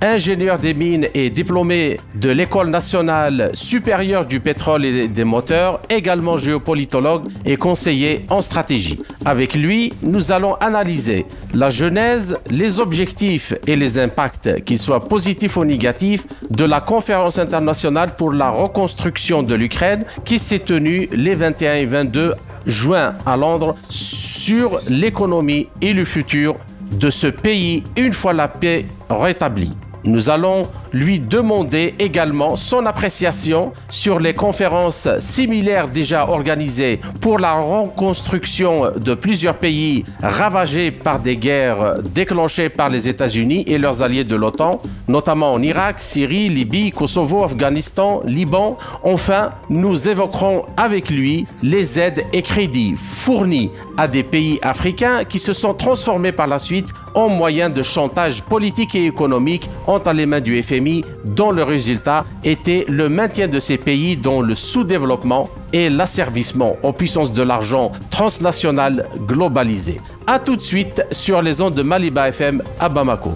ingénieur des mines et diplômé de l'École nationale supérieure du pétrole et des moteurs, également géopolitologue et conseiller en stratégie. Avec lui, nous allons analyser la genèse, les objectifs et les impacts, qu'ils soient positifs ou négatifs, de la conférence internationale pour la reconstruction de l'Ukraine qui s'est tenue les 21 et 22 juin à Londres sur l'économie et le futur de ce pays une fois la paix rétablie. Nous allons lui demander également son appréciation sur les conférences similaires déjà organisées pour la reconstruction de plusieurs pays ravagés par des guerres déclenchées par les États-Unis et leurs alliés de l'OTAN, notamment en Irak, Syrie, Libye, Kosovo, Afghanistan, Liban. Enfin, nous évoquerons avec lui les aides et crédits fournis à des pays africains qui se sont transformés par la suite en moyens de chantage politique et économique entre les mains du FMI dont le résultat était le maintien de ces pays dans le sous-développement et l'asservissement aux puissances de l'argent transnational globalisé. A tout de suite sur les ondes de Maliba FM à Bamako.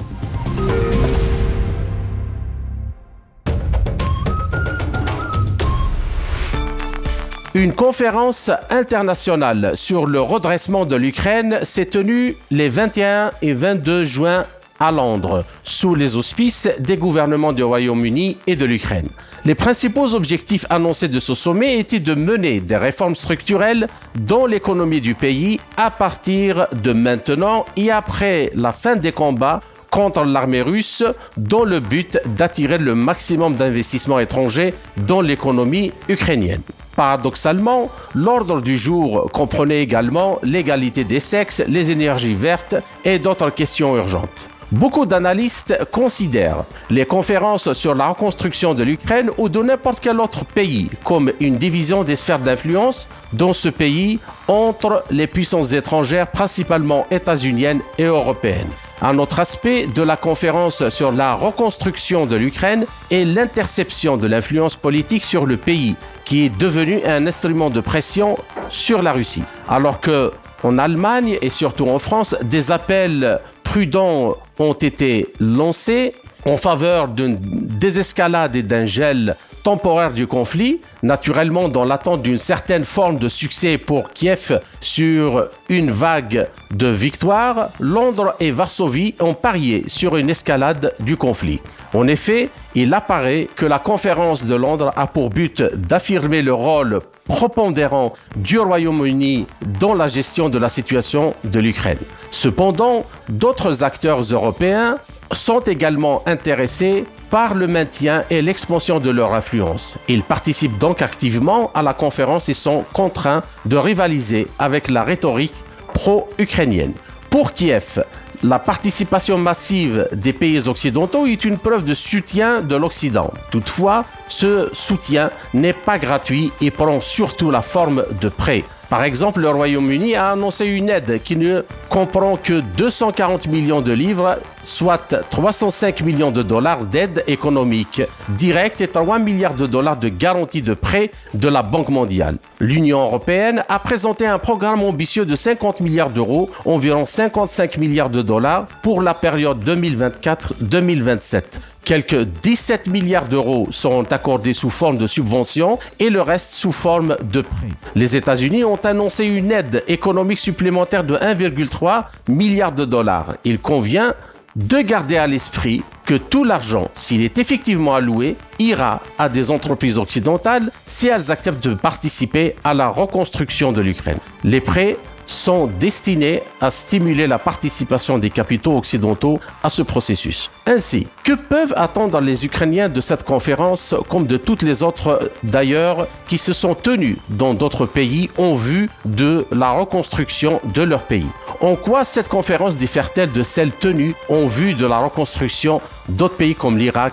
Une conférence internationale sur le redressement de l'Ukraine s'est tenue les 21 et 22 juin à Londres, sous les auspices des gouvernements du Royaume-Uni et de l'Ukraine. Les principaux objectifs annoncés de ce sommet étaient de mener des réformes structurelles dans l'économie du pays à partir de maintenant et après la fin des combats contre l'armée russe dans le but d'attirer le maximum d'investissements étrangers dans l'économie ukrainienne. Paradoxalement, l'ordre du jour comprenait également l'égalité des sexes, les énergies vertes et d'autres questions urgentes. Beaucoup d'analystes considèrent les conférences sur la reconstruction de l'Ukraine ou de n'importe quel autre pays comme une division des sphères d'influence dans ce pays entre les puissances étrangères, principalement états-uniennes et européennes. Un autre aspect de la conférence sur la reconstruction de l'Ukraine est l'interception de l'influence politique sur le pays, qui est devenu un instrument de pression sur la Russie. Alors que en Allemagne et surtout en France, des appels prudents ont été lancés en faveur d'une désescalade et d'un gel temporaire du conflit, naturellement dans l'attente d'une certaine forme de succès pour Kiev sur une vague de victoires, Londres et Varsovie ont parié sur une escalade du conflit. En effet, il apparaît que la conférence de Londres a pour but d'affirmer le rôle propondérant du Royaume-Uni dans la gestion de la situation de l'Ukraine. Cependant, d'autres acteurs européens sont également intéressés par le maintien et l'expansion de leur influence. Ils participent donc activement à la conférence et sont contraints de rivaliser avec la rhétorique pro-ukrainienne. Pour Kiev, la participation massive des pays occidentaux est une preuve de soutien de l'Occident. Toutefois, ce soutien n'est pas gratuit et prend surtout la forme de prêts. Par exemple, le Royaume-Uni a annoncé une aide qui ne comprend que 240 millions de livres, soit 305 millions de dollars d'aide économique directe et 3 milliards de dollars de garantie de prêt de la Banque mondiale. L'Union européenne a présenté un programme ambitieux de 50 milliards d'euros, environ 55 milliards de dollars pour la période 2024-2027. Quelques 17 milliards d'euros seront accordés sous forme de subventions et le reste sous forme de prêts. Les États-Unis ont annoncé une aide économique supplémentaire de 1,3 milliard de dollars. Il convient de garder à l'esprit que tout l'argent, s'il est effectivement alloué, ira à des entreprises occidentales si elles acceptent de participer à la reconstruction de l'Ukraine. Les prêts sont destinés à stimuler la participation des capitaux occidentaux à ce processus. Ainsi, que peuvent attendre les Ukrainiens de cette conférence comme de toutes les autres d'ailleurs qui se sont tenues dans d'autres pays en vue de la reconstruction de leur pays? En quoi cette conférence diffère-t-elle de celle tenue en vue de la reconstruction d'autres pays comme l'Irak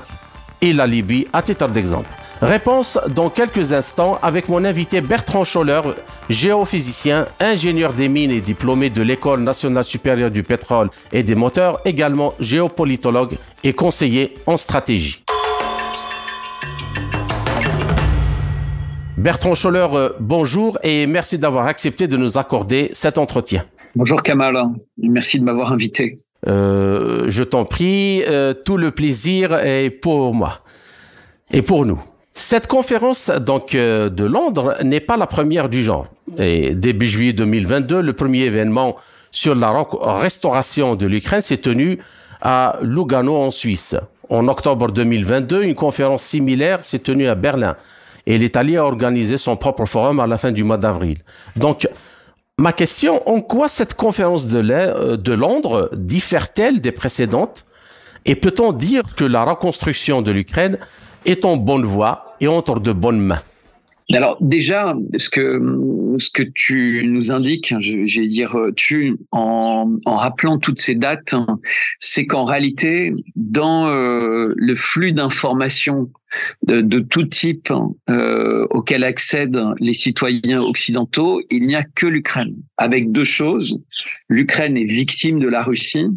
et la Libye à titre d'exemple Réponse dans quelques instants avec mon invité Bertrand Scholler, géophysicien, ingénieur des mines et diplômé de l'École nationale supérieure du pétrole et des moteurs, également géopolitologue et conseiller en stratégie. Bertrand Scholler, euh, bonjour et merci d'avoir accepté de nous accorder cet entretien. Bonjour Kamal, merci de m'avoir invité. Euh, je t'en prie, euh, tout le plaisir est pour moi et pour nous. Cette conférence donc euh, de Londres n'est pas la première du genre. Et début juillet 2022, le premier événement sur la restauration de l'Ukraine s'est tenu à Lugano en Suisse. En octobre 2022, une conférence similaire s'est tenue à Berlin et l'Italie a organisé son propre forum à la fin du mois d'avril. Donc, ma question, en quoi cette conférence de, euh, Londres diffère-t-elle des précédentes? Et peut-on dire que la reconstruction de l'Ukraine est en bonne voie et entre de bonnes mains? Alors déjà, ce que ce que tu nous indiques, je, vais dire tu en, rappelant toutes ces dates, c'est qu'en réalité, dans euh, le flux d'informations de, de, tout type euh, auquel accèdent les citoyens occidentaux, il n'y a que l'Ukraine. Avec deux choses, l'Ukraine est victime de la Russie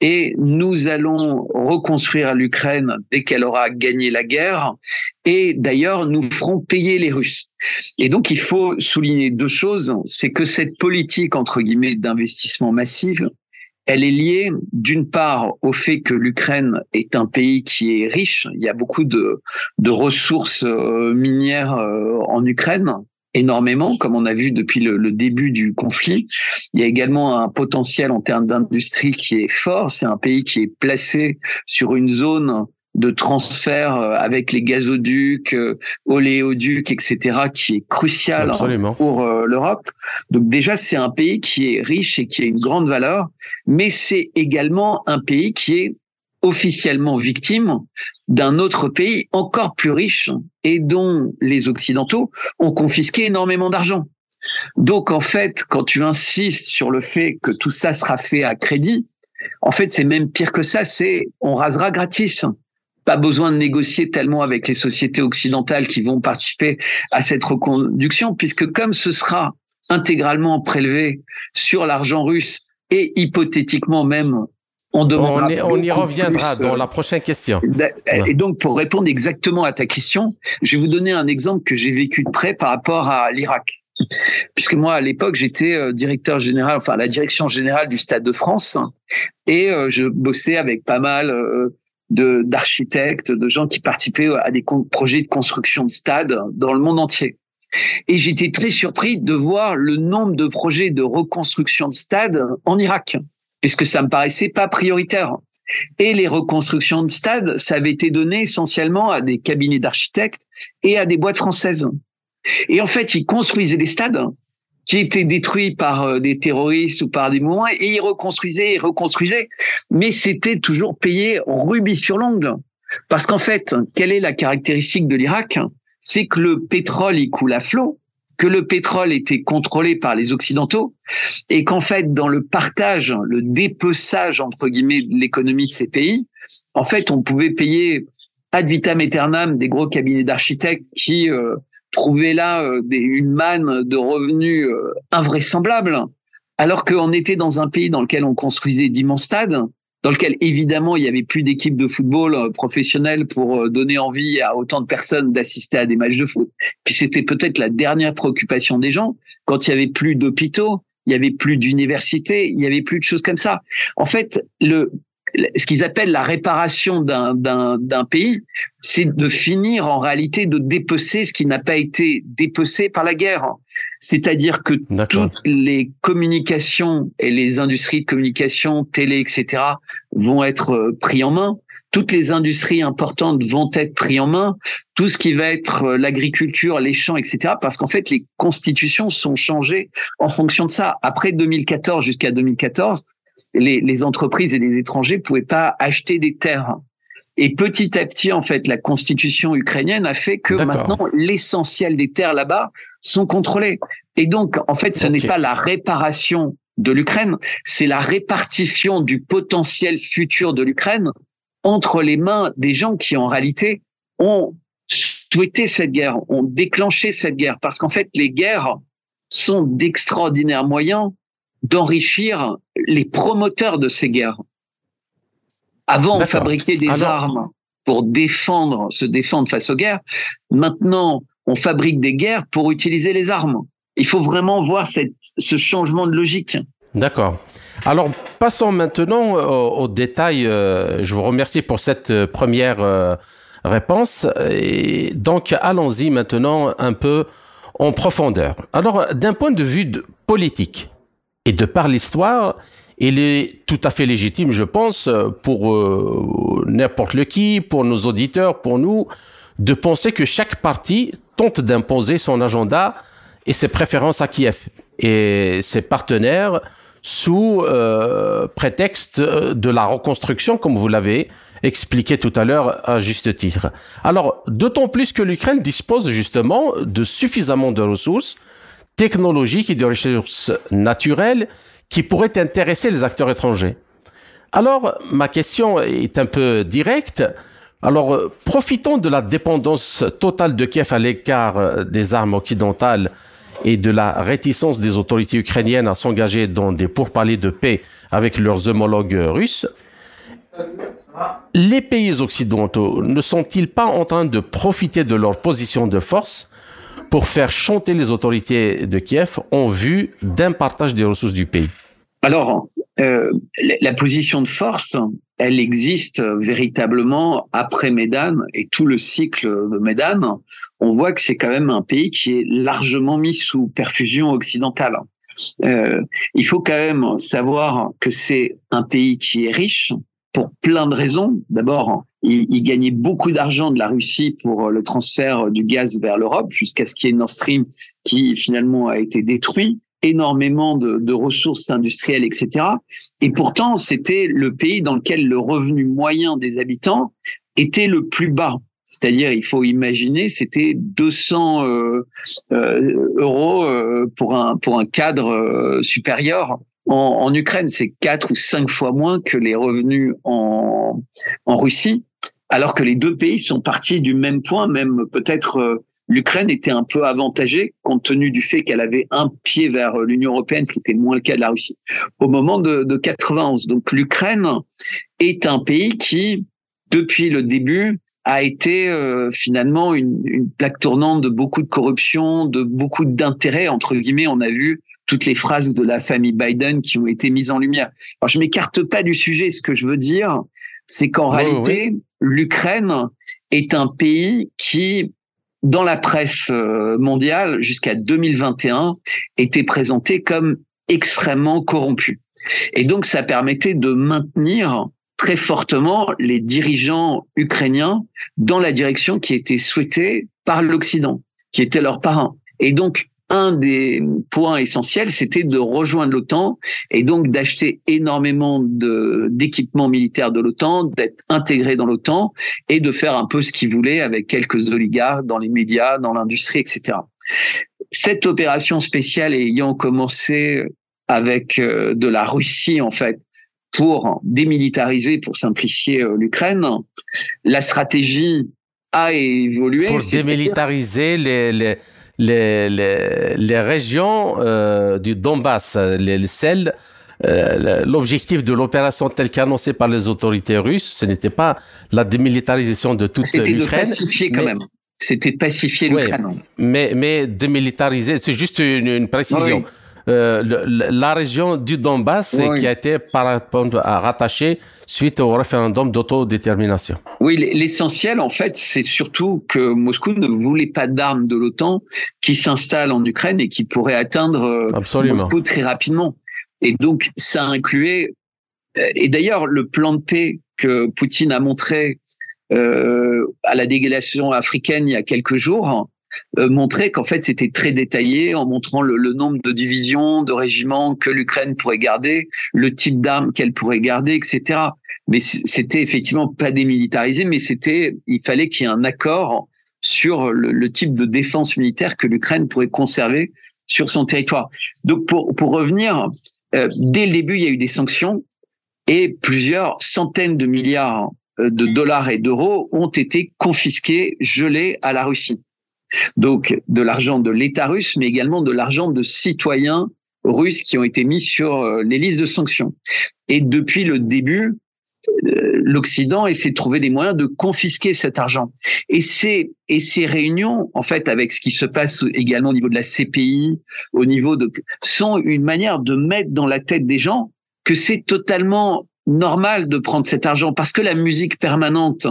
et nous allons reconstruire l'Ukraine dès qu'elle aura gagné la guerre. Et d'ailleurs, nous ferons payer les Russes. Et donc, il faut souligner deux choses. C'est que cette politique, entre guillemets, d'investissement massif, elle est liée d'une part au fait que l'Ukraine est un pays qui est riche. Il y a beaucoup de, de ressources euh, minières euh, en Ukraine énormément, comme on a vu depuis le, début du conflit. Il y a également un potentiel en termes d'industrie qui est fort. C'est un pays qui est placé sur une zone de transfert euh, avec les gazoducs, euh, oléoducs, etc., qui est crucial pour euh, l'Europe. Donc déjà, c'est un pays qui est riche et qui a une grande valeur, mais c'est également un pays qui est officiellement victime d'un autre pays encore plus riche et dont les Occidentaux ont confisqué énormément d'argent. Donc en fait, quand tu insistes sur le fait que tout ça sera fait à crédit, en fait c'est même pire que ça, c'est on rasera gratis. Pas besoin de négocier tellement avec les sociétés occidentales qui vont participer à cette reconduction, puisque comme ce sera intégralement prélevé sur l'argent russe et hypothétiquement même on, on, y reviendra dans euh, la prochaine question. Et donc, pour répondre exactement à ta question, je vais vous donner un exemple que j'ai vécu de près par rapport à l'Irak. Puisque moi, à l'époque, j'étais euh, directeur général, enfin la direction générale du Stade de France, et euh, je bossais avec pas mal de d'architectes, de gens qui participaient à des projets de construction de stades dans le monde entier. Et j'étais très surpris de voir le nombre de projets de reconstruction de stades en Irak puisque ça me paraissait pas prioritaire. Et les reconstructions de stades, ça avait été donné essentiellement à des cabinets d'architectes et à des boîtes françaises. Et en fait, ils construisaient des stades qui étaient détruits par euh, des terroristes ou par des mouvements et ils reconstruisaient reconstruisaient. Mais c'était toujours payé rubis sur l'ongle. Parce qu'en fait, quelle est la caractéristique de l'Irak? C'est que le pétrole, il coule à flot que le pétrole était contrôlé par les Occidentaux et qu'en fait, dans le partage, le dépeçage, entre guillemets, de l'économie de ces pays, en fait, on pouvait payer ad vitam aeternam des gros cabinets d'architectes qui euh, trouvaient là euh, des, une manne de revenus euh, invraisemblables, alors qu'on était dans un pays dans lequel on construisait d'immenses stades, dans lequel évidemment il y avait plus d'équipes de football euh, professionnelles pour euh, donner envie à autant de personnes d'assister à des matchs de foot. Puis c'était peut-être la dernière préoccupation des gens quand il y avait plus d'hôpitaux, il y avait plus d'universités, il y avait plus de choses comme ça. En fait, le ce qu'ils appellent la réparation d'un pays, c'est de finir en réalité de dépecer ce qui n'a pas été dépecé par la guerre. C'est-à-dire que toutes les communications et les industries de communication, télé, etc., vont être euh, pris en main. toutes les industries importantes vont être prises en main, tout ce qui va être euh, l'agriculture, les champs, etc. Parce qu'en fait, les constitutions sont changées en fonction de ça. Après 2014 jusqu'à 2014, les, les entreprises et les étrangers pouvaient pas acheter des terres. Et petit à petit, en fait, la constitution ukrainienne a fait que maintenant l'essentiel des terres là-bas sont contrôlées. Et donc, en fait, ce n'est pas la réparation de l'Ukraine, c'est la répartition du potentiel futur de l'Ukraine entre les mains des gens qui, en réalité, ont souhaité cette guerre, ont déclenché cette guerre. Parce qu'en fait, les guerres sont d'extraordinaires moyens d'enrichir les promoteurs de ces guerres. Avant, on fabriquait des armes pour défendre, se défendre face aux guerres. Maintenant, on fabrique des guerres pour utiliser les armes. Il faut vraiment voir cette, ce changement de logique. D'accord. Alors, passons maintenant aux, détails. Euh, je vous remercie pour cette euh, première euh, réponse. Et donc, allons-y maintenant un peu en profondeur. Alors, d'un point de vue politique et de par l'histoire, il est tout à fait légitime, je pense, pour euh, n'importe le qui, pour nos auditeurs, pour nous, de penser que chaque parti tente d'imposer son agenda et ses préférences à Kiev et ses partenaires sous euh, prétexte de la reconstruction, comme vous l'avez expliqué tout à l'heure à juste titre. Alors, d'autant plus que l'Ukraine dispose justement de suffisamment de ressources technologiques et de ressources naturelles qui pourrait intéresser les acteurs étrangers. Alors, ma question est un peu directe. Alors, profitons de la dépendance totale de Kiev à l'écart des armes occidentales et de la réticence des autorités ukrainiennes à s'engager dans des pourparlers de paix avec leurs homologues russes. Les pays occidentaux ne sont-ils pas en train de profiter de leur position de force pour faire chanter les autorités de Kiev en vue d'un partage des ressources du pays Alors, euh, la position de force, elle existe véritablement après Médan et tout le cycle de Médan. On voit que c'est quand même un pays qui est largement mis sous perfusion occidentale. Euh, il faut quand même savoir que c'est un pays qui est riche pour plein de raisons. D'abord, il, il, gagnait beaucoup d'argent de la Russie pour le transfert du gaz vers l'Europe, jusqu'à ce qu'il y ait Nord Stream qui finalement a été détruit énormément de, de, ressources industrielles, etc. Et pourtant, c'était le pays dans lequel le revenu moyen des habitants était le plus bas. C'est-à-dire, il faut imaginer, c'était 200 euh, euh, euros euh, pour un pour un cadre euh, supérieur. En, en Ukraine, c'est quatre ou cinq fois moins que les revenus en en Russie, alors que les deux pays sont partis du même point, même peut-être euh, l'Ukraine était un peu avantagée compte tenu du fait qu'elle avait un pied vers l'Union européenne, ce qui était moins le cas de la Russie, au moment de, de 91. Donc l'Ukraine est un pays qui, depuis le début, a été euh, finalement une, une, plaque tournante de beaucoup de corruption, de beaucoup d'intérêts entre guillemets. On a vu toutes les phrases de la famille Biden qui ont été mises en lumière. Alors je m'écarte pas du sujet. Ce que je veux dire, c'est qu'en réalité, l'Ukraine est un pays qui dans la presse euh, mondiale jusqu'à 2021 était présenté comme extrêmement corrompu. Et donc ça permettait de maintenir très fortement les dirigeants ukrainiens dans la direction qui était souhaitée par l'Occident, qui était leur parrain. Et donc un des points essentiels, c'était de rejoindre l'OTAN et donc d'acheter énormément d'équipements militaires de l'OTAN, d'être intégré dans l'OTAN et de faire un peu ce qu'ils voulaient avec quelques oligarques dans les médias, dans l'industrie, etc. Cette opération spéciale ayant commencé avec euh, de la Russie, en fait, pour démilitariser, pour simplifier euh, l'Ukraine, la stratégie a évolué. Pour démilitariser les, les les, les, les régions euh, du Donbass, les, celles, euh, l'objectif de l'opération telle qu'annoncée par les autorités russes, ce n'était pas la démilitarisation de toute l'Ukraine. C'était de pacifier quand même. C'était de pacifier l'Ukraine. mais, mais démilitariser, c'est juste une, une précision. Euh, la région du Donbass qui a été rattachée suite au référendum d'autodétermination. Oui, l'essentiel, en fait, c'est surtout que Moscou ne voulait pas d'armes de l'OTAN qui s'installent en Ukraine et qui pourraient atteindre euh, Moscou très rapidement. Et donc, ça incluait... Euh, et d'ailleurs, le plan de paix que Poutine a montré euh, à la délégation africaine il y a quelques jours euh, qu'en fait c'était très détaillé en montrant le, le, nombre de divisions, de régiments que l'Ukraine pourrait garder, le type d'armes qu'elle pourrait garder, etc. Mais c'était effectivement pas démilitarisé, mais c'était il fallait qu'il y ait un accord sur le, le type de défense militaire que l'Ukraine pourrait conserver sur son territoire. Donc pour pour revenir, euh, dès le début il y a eu des sanctions et plusieurs centaines de milliards euh, de dollars et d'euros ont été confisqués, gelés à la Russie. Donc de l'argent de l'État russe, mais également de l'argent de citoyens russes qui ont été mis sur euh, les listes de sanctions. Et depuis le début, euh, l'Occident essaie de trouver des moyens de confisquer cet argent. Et ces et ces réunions, en fait, avec ce qui se passe également au niveau de la CPI, au niveau de, sont une manière de mettre dans la tête des gens que c'est totalement normal de prendre cet argent parce que la musique permanente,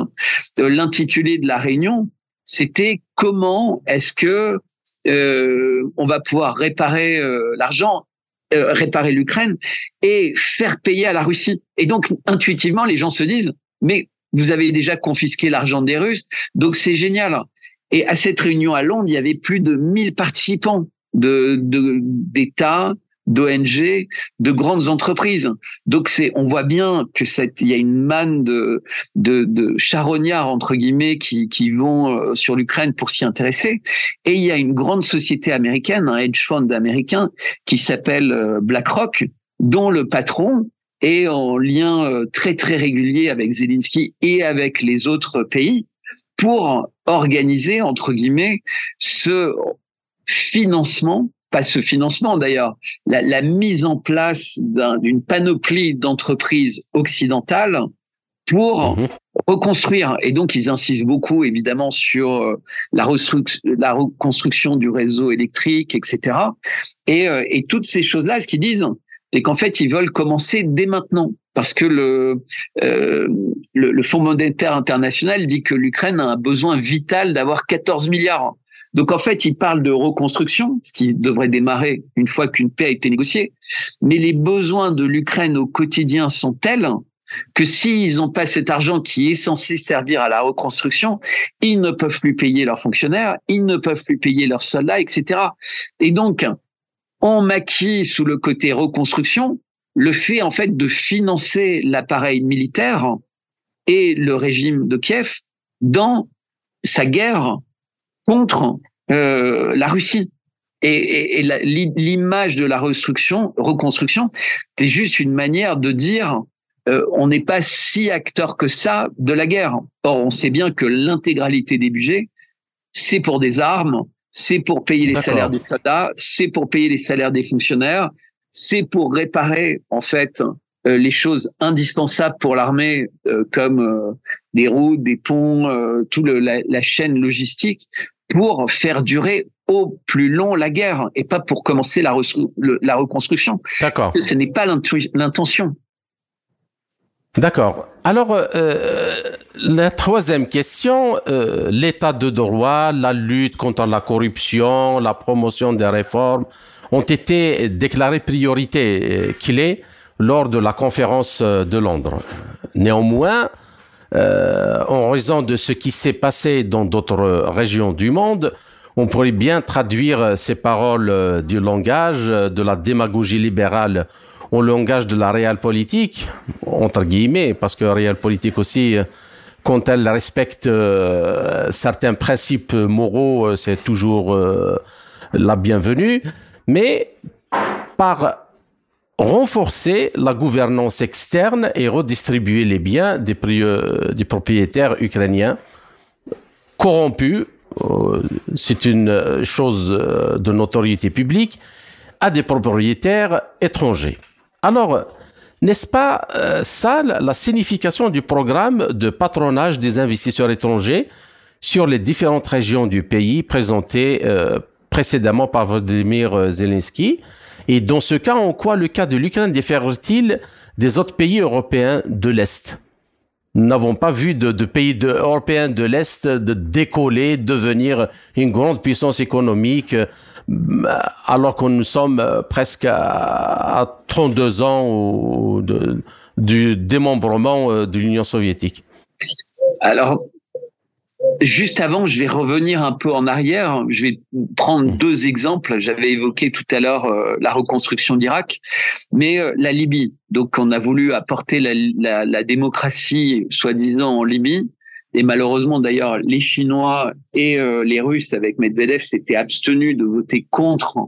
euh, l'intitulé de la réunion, c'était comment est-ce que euh, on va pouvoir réparer euh, l'argent, euh, réparer l'Ukraine et faire payer à la Russie. Et donc intuitivement, les gens se disent mais vous avez déjà confisqué l'argent des Russes, donc c'est génial. Et à cette réunion à Londres, il y avait plus de 1000 participants de d'États, d'ONG, de grandes entreprises. Donc c'est, on voit bien que cette, il y a une manne de, de, de charognards entre guillemets qui, qui vont euh, sur l'Ukraine pour s'y intéresser. Et il y a une grande société américaine, un hedge fund américain qui s'appelle euh, BlackRock, dont le patron est en lien euh, très très régulier avec Zelensky et avec les autres pays pour organiser entre guillemets ce financement pas ce financement d'ailleurs, la, la, mise en place d'une panoplie d'entreprises occidentales pour mhm. reconstruire. Et donc, ils insistent beaucoup, évidemment, sur euh, la, la reconstruction du réseau électrique, etc. Et, euh, et toutes ces choses-là, ce qu'ils disent, c'est qu'en fait, ils veulent commencer dès maintenant. Parce que le, euh, le, le Fonds monétaire international dit que l'Ukraine a un besoin vital d'avoir 14 milliards donc en fait, il parle de reconstruction, ce qui devrait démarrer une fois qu'une paix a été négociée. Mais les besoins de l'Ukraine au quotidien sont tels que s'ils n'ont pas cet argent qui est censé servir à la reconstruction, ils ne peuvent plus payer leurs fonctionnaires, ils ne peuvent plus payer leurs soldats, etc. Et donc, on maquille sous le côté reconstruction le fait en fait de financer l'appareil militaire et le régime de Kiev dans sa guerre contre euh, la Russie. Et, et, l'image de la reconstruction, reconstruction, c'est juste une manière de dire euh, on n'est pas si acteur que ça de la guerre. Or, on sait bien que l'intégralité des budgets, c'est pour des armes, c'est pour payer les salaires des soldats, c'est pour payer les salaires des fonctionnaires, c'est pour réparer en fait euh, les choses indispensables pour l'armée, euh, comme euh, des routes, des ponts, tout le, la, la, chaîne logistique, pour faire durer au plus long la guerre et pas pour commencer la, la reconstruction. D'accord. Ce n'est pas l'intention. D'accord. Alors, euh, la troisième question, euh, l'état de droit, la lutte contre la corruption, la promotion des réformes ont été déclarées priorité clés lors de la conférence de Londres. Néanmoins, euh, en raison de ce qui s'est passé dans d'autres régions du monde, on pourrait bien traduire ces paroles euh, du langage de la démagogie libérale au langage de la réelle politique, entre guillemets, parce que la réelle politique aussi, quand elle respecte euh, certains principes moraux, c'est toujours la bienvenue, mais par renforcer la gouvernance externe et redistribuer les biens des, des propriétaires ukrainiens corrompus, euh, c'est une chose euh, de notoriété publique, à des propriétaires étrangers. Alors, n'est-ce pas euh, ça la signification du programme de patronage des investisseurs étrangers sur les différentes régions du pays présenté précédemment par Vladimir Zelensky? Et dans ce cas, en quoi le cas de l'Ukraine diffère-t-il des autres pays européens de l'Est? Nous n'avons pas vu de, pays européens de l'Est de décoller, devenir une grande puissance économique, euh, alors que nous sommes euh, presque à, 32 ans du démembrement de l'Union soviétique. Alors, Juste avant, je vais revenir un peu en arrière. Je vais prendre mmh. deux exemples. J'avais évoqué tout à l'heure euh, la reconstruction d'Irak, mais euh, la Libye. Donc, on a voulu apporter la, la, la démocratie, soi-disant, en Libye. Et malheureusement, d'ailleurs, les Chinois et euh, les Russes, avec Medvedev, s'étaient abstenus de voter contre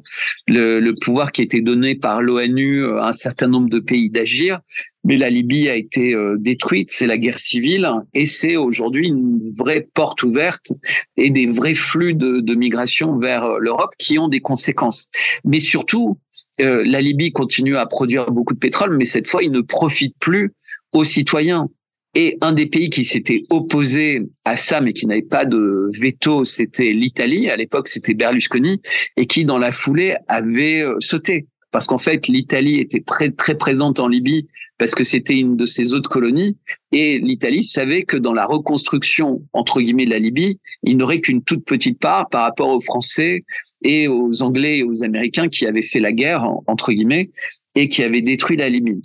le, pouvoir qui était donné par l'ONU à un certain nombre de pays d'agir mais la Libye a été euh, détruite, c'est la guerre civile, et c'est aujourd'hui une vraie porte ouverte et des vrais flux de, migration vers euh, l'Europe qui ont des conséquences. Mais surtout, euh, la Libye continue à produire beaucoup de pétrole, mais cette fois, il ne profite plus aux citoyens. Et un des pays qui s'était opposé à ça, mais qui n'avait pas de veto, c'était l'Italie. À l'époque, c'était Berlusconi, et qui, dans la foulée, avait sauté parce qu'en fait, l'Italie était très présente en Libye parce que c'était une de ses autres colonies et l'Italie savait que dans la reconstruction entre guillemets de la Libye, il n'aurait qu'une toute petite part par rapport aux Français et aux Anglais et aux Américains qui avaient fait la guerre entre guillemets et qui avaient détruit la Libye.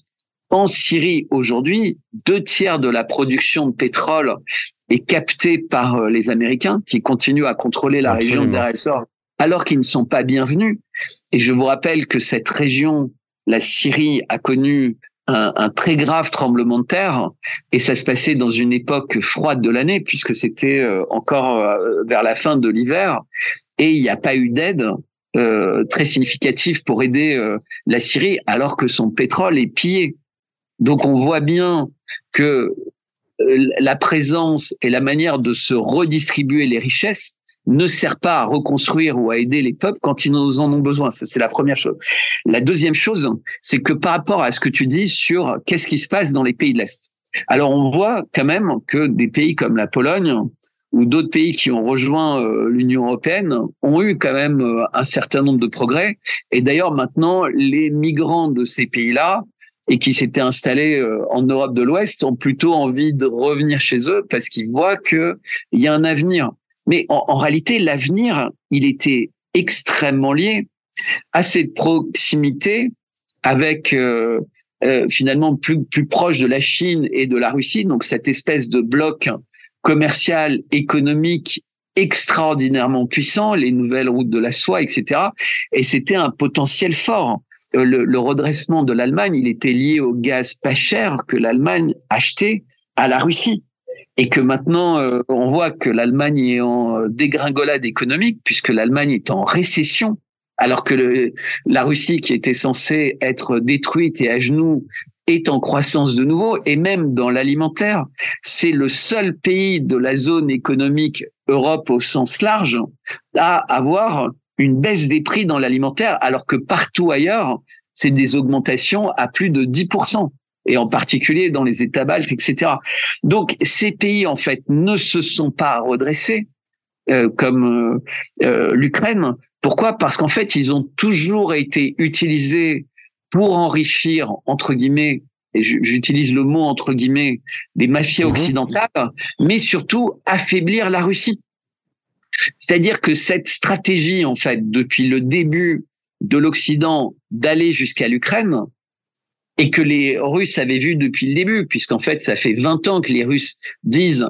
En Syrie, aujourd'hui, deux tiers de la production de pétrole est captée par euh, les Américains qui continuent à contrôler la région de Deir alors qu'ils ne sont pas bienvenus. Et je vous rappelle que cette région, la Syrie, a connu un, très grave tremblement de terre et ça se passait dans une époque froide de l'année puisque c'était euh, encore euh, vers la fin de l'hiver et il n'y a pas eu d'aide euh, très significative pour aider la Syrie alors que son pétrole est pillé. Donc on voit bien que la présence et la manière de se redistribuer les richesses ne sert pas à reconstruire ou à aider les peuples quand ils en ont besoin. C'est la première chose. La deuxième chose, c'est que par rapport à ce que tu dis sur qu'est-ce qui se passe dans les pays de l'Est. Alors on voit quand même que des pays comme la Pologne ou d'autres pays qui ont rejoint euh, l'Union européenne ont eu quand même euh, un certain nombre de progrès. Et d'ailleurs maintenant, les migrants de ces pays-là et qui s'étaient installés euh, en Europe de l'Ouest ont plutôt envie de revenir chez eux parce qu'ils voient qu'il y a un avenir. Mais en, réalité, l'avenir, il était extrêmement lié à cette proximité avec euh, euh, finalement plus plus proche de la Chine et de la Russie, donc cette espèce de bloc commercial, économique extraordinairement puissant, les nouvelles routes de la soie, etc. Et c'était un potentiel fort. Euh, le, redressement de l'Allemagne, il était lié au gaz pas cher que l'Allemagne achetait à la Russie et que maintenant euh, on voit que l'Allemagne est en dégringolade économique puisque l'Allemagne est en récession alors que la Russie qui était censée être détruite et à genoux est en croissance de nouveau et même dans l'alimentaire, c'est le seul pays de la zone économique Europe au sens large à avoir une baisse des prix dans l'alimentaire alors que partout ailleurs, c'est des augmentations à plus de 10% et en particulier dans les États baltes, etc. Donc ces pays en fait ne se sont pas redressés euh, comme euh, euh, l'Ukraine. Pourquoi? Parce qu'en fait ils ont toujours été utilisés pour enrichir entre guillemets et j'utilise le mot entre guillemets des mafias mhm. occidentales, mais surtout affaiblir la Russie. C'est-à-dire que cette stratégie en fait depuis le début de l'Occident d'aller jusqu'à l'Ukraine, et que les Russes avaient vu depuis le début, puisqu'en fait, ça fait 20 ans que les Russes disent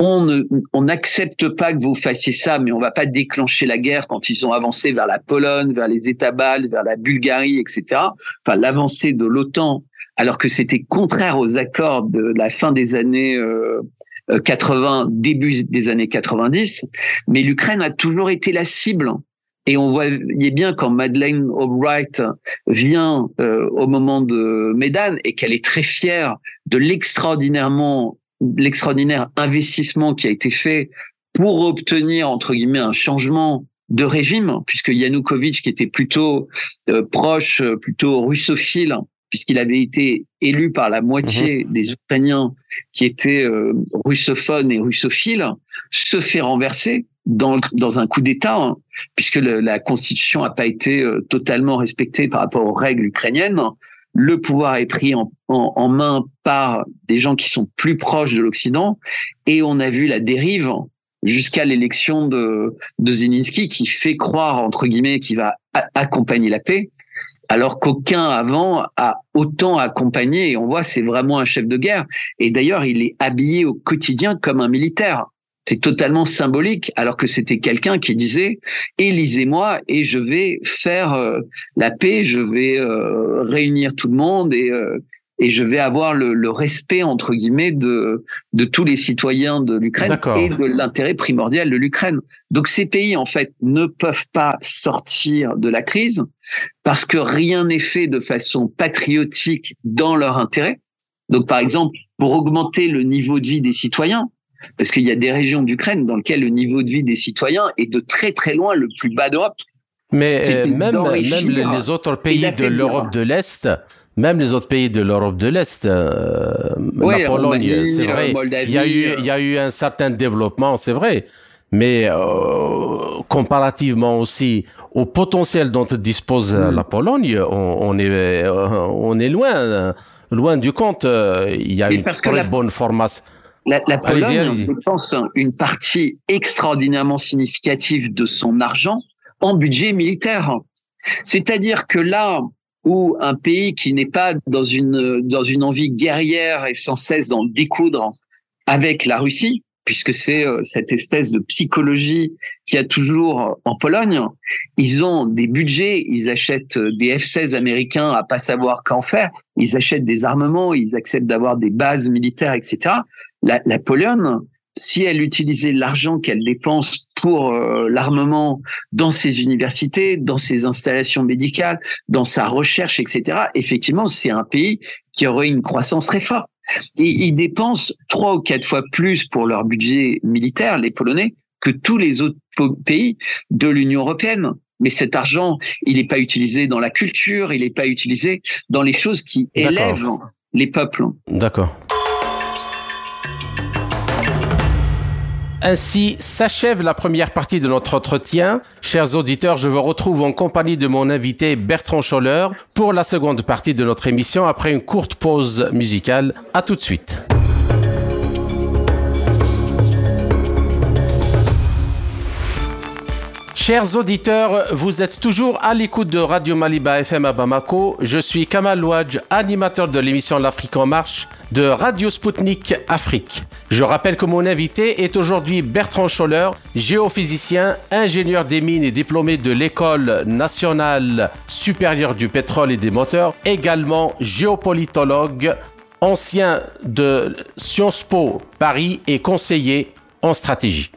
on ne, on n'accepte pas que vous fassiez ça, mais on va pas déclencher la guerre quand ils ont avancé vers la Pologne, vers les États baltes, vers la Bulgarie, etc. Enfin, l'avancée de l'OTAN, alors que c'était contraire aux accords de la fin des années 80, euh, début des années 90. Mais l'Ukraine a toujours été la cible et on voyait bien quand Madeleine Albright vient euh, au moment de Médan et qu'elle est très fière de l'extraordinairement l'extraordinaire investissement qui a été fait pour obtenir entre guillemets un changement de régime, puisque Yanukovych, qui était plutôt euh, proche, plutôt russophile, puisqu'il avait été élu par la moitié mhm. des Ukrainiens qui étaient euh, russophones et russophiles, se fait renverser dans, dans un coup d'État, hein, puisque la Constitution n'a pas été euh, totalement respectée par rapport aux règles ukrainiennes. Le pouvoir est pris en, en, main par des gens qui sont plus proches de l'Occident, et on a vu la dérive jusqu'à l'élection de, de Zelensky qui fait croire, entre guillemets, qu'il va accompagner la paix, alors qu'aucun avant a autant accompagné. Et on voit, c'est vraiment un chef de guerre. Et d'ailleurs, il est habillé au quotidien comme un militaire. C'est totalement symbolique, alors que c'était quelqu'un qui disait élisez-moi et je vais faire euh, la paix, je vais euh, réunir tout le monde et euh, et je vais avoir le, le, respect entre guillemets de de tous les citoyens de l'Ukraine et de l'intérêt primordial de l'Ukraine. Donc ces pays en fait ne peuvent pas sortir de la crise parce que rien n'est fait de façon patriotique dans leur intérêt. Donc par exemple, pour augmenter le niveau de vie des citoyens, parce qu'il y a des régions d'Ukraine dans lesquelles le niveau de vie des citoyens est de très très loin le plus bas d'Europe. Mais euh, même, même les autres pays de l'Europe de l'Est, même les autres pays de l'Europe de l'Est, euh, la Pologne, c'est vrai, il y, a eu, il y a eu un certain développement, c'est vrai, mais euh, comparativement aussi au potentiel dont dispose hmm. la Pologne, on, on est, on est loin, loin du compte. Il y a une très bonne formation. La, la Pologne, je pense, une partie extraordinairement significative de son argent en budget militaire. C'est-à-dire que là, où un pays qui n'est pas dans une dans une envie guerrière et sans cesse d'en découdre avec la Russie, puisque c'est euh, cette espèce de psychologie qu'il y a toujours en Pologne. Ils ont des budgets, ils achètent des F-16 américains à pas savoir qu'en faire, ils achètent des armements, ils acceptent d'avoir des bases militaires, etc. La, la Pologne, si elle utilisait l'argent qu'elle dépense pour euh, l'armement dans ses universités, dans ses installations médicales, dans sa recherche, etc., effectivement, c'est un pays qui aurait une croissance très forte. Et ils dépensent trois ou quatre fois plus pour leur budget militaire, les Polonais, que tous les autres pays de l'Union européenne. Mais cet argent, il n'est pas utilisé dans la culture, il n'est pas utilisé dans les choses qui élèvent les peuples. D'accord. Ainsi s'achève la première partie de notre entretien. Chers auditeurs, je vous retrouve en compagnie de mon invité Bertrand Scholler pour la seconde partie de notre émission après une courte pause musicale. À tout de suite. Chers auditeurs, vous êtes toujours à l'écoute de Radio Maliba FM à Bamako. Je suis Kamal Ouadj, animateur de l'émission L'Afrique en marche de Radio Sputnik Afrique. Je rappelle que mon invité est aujourd'hui Bertrand Scholler, géophysicien, ingénieur des mines et diplômé de l'École nationale supérieure du pétrole et des moteurs, également géopolitologue, ancien de Sciences Po Paris et conseiller en stratégie.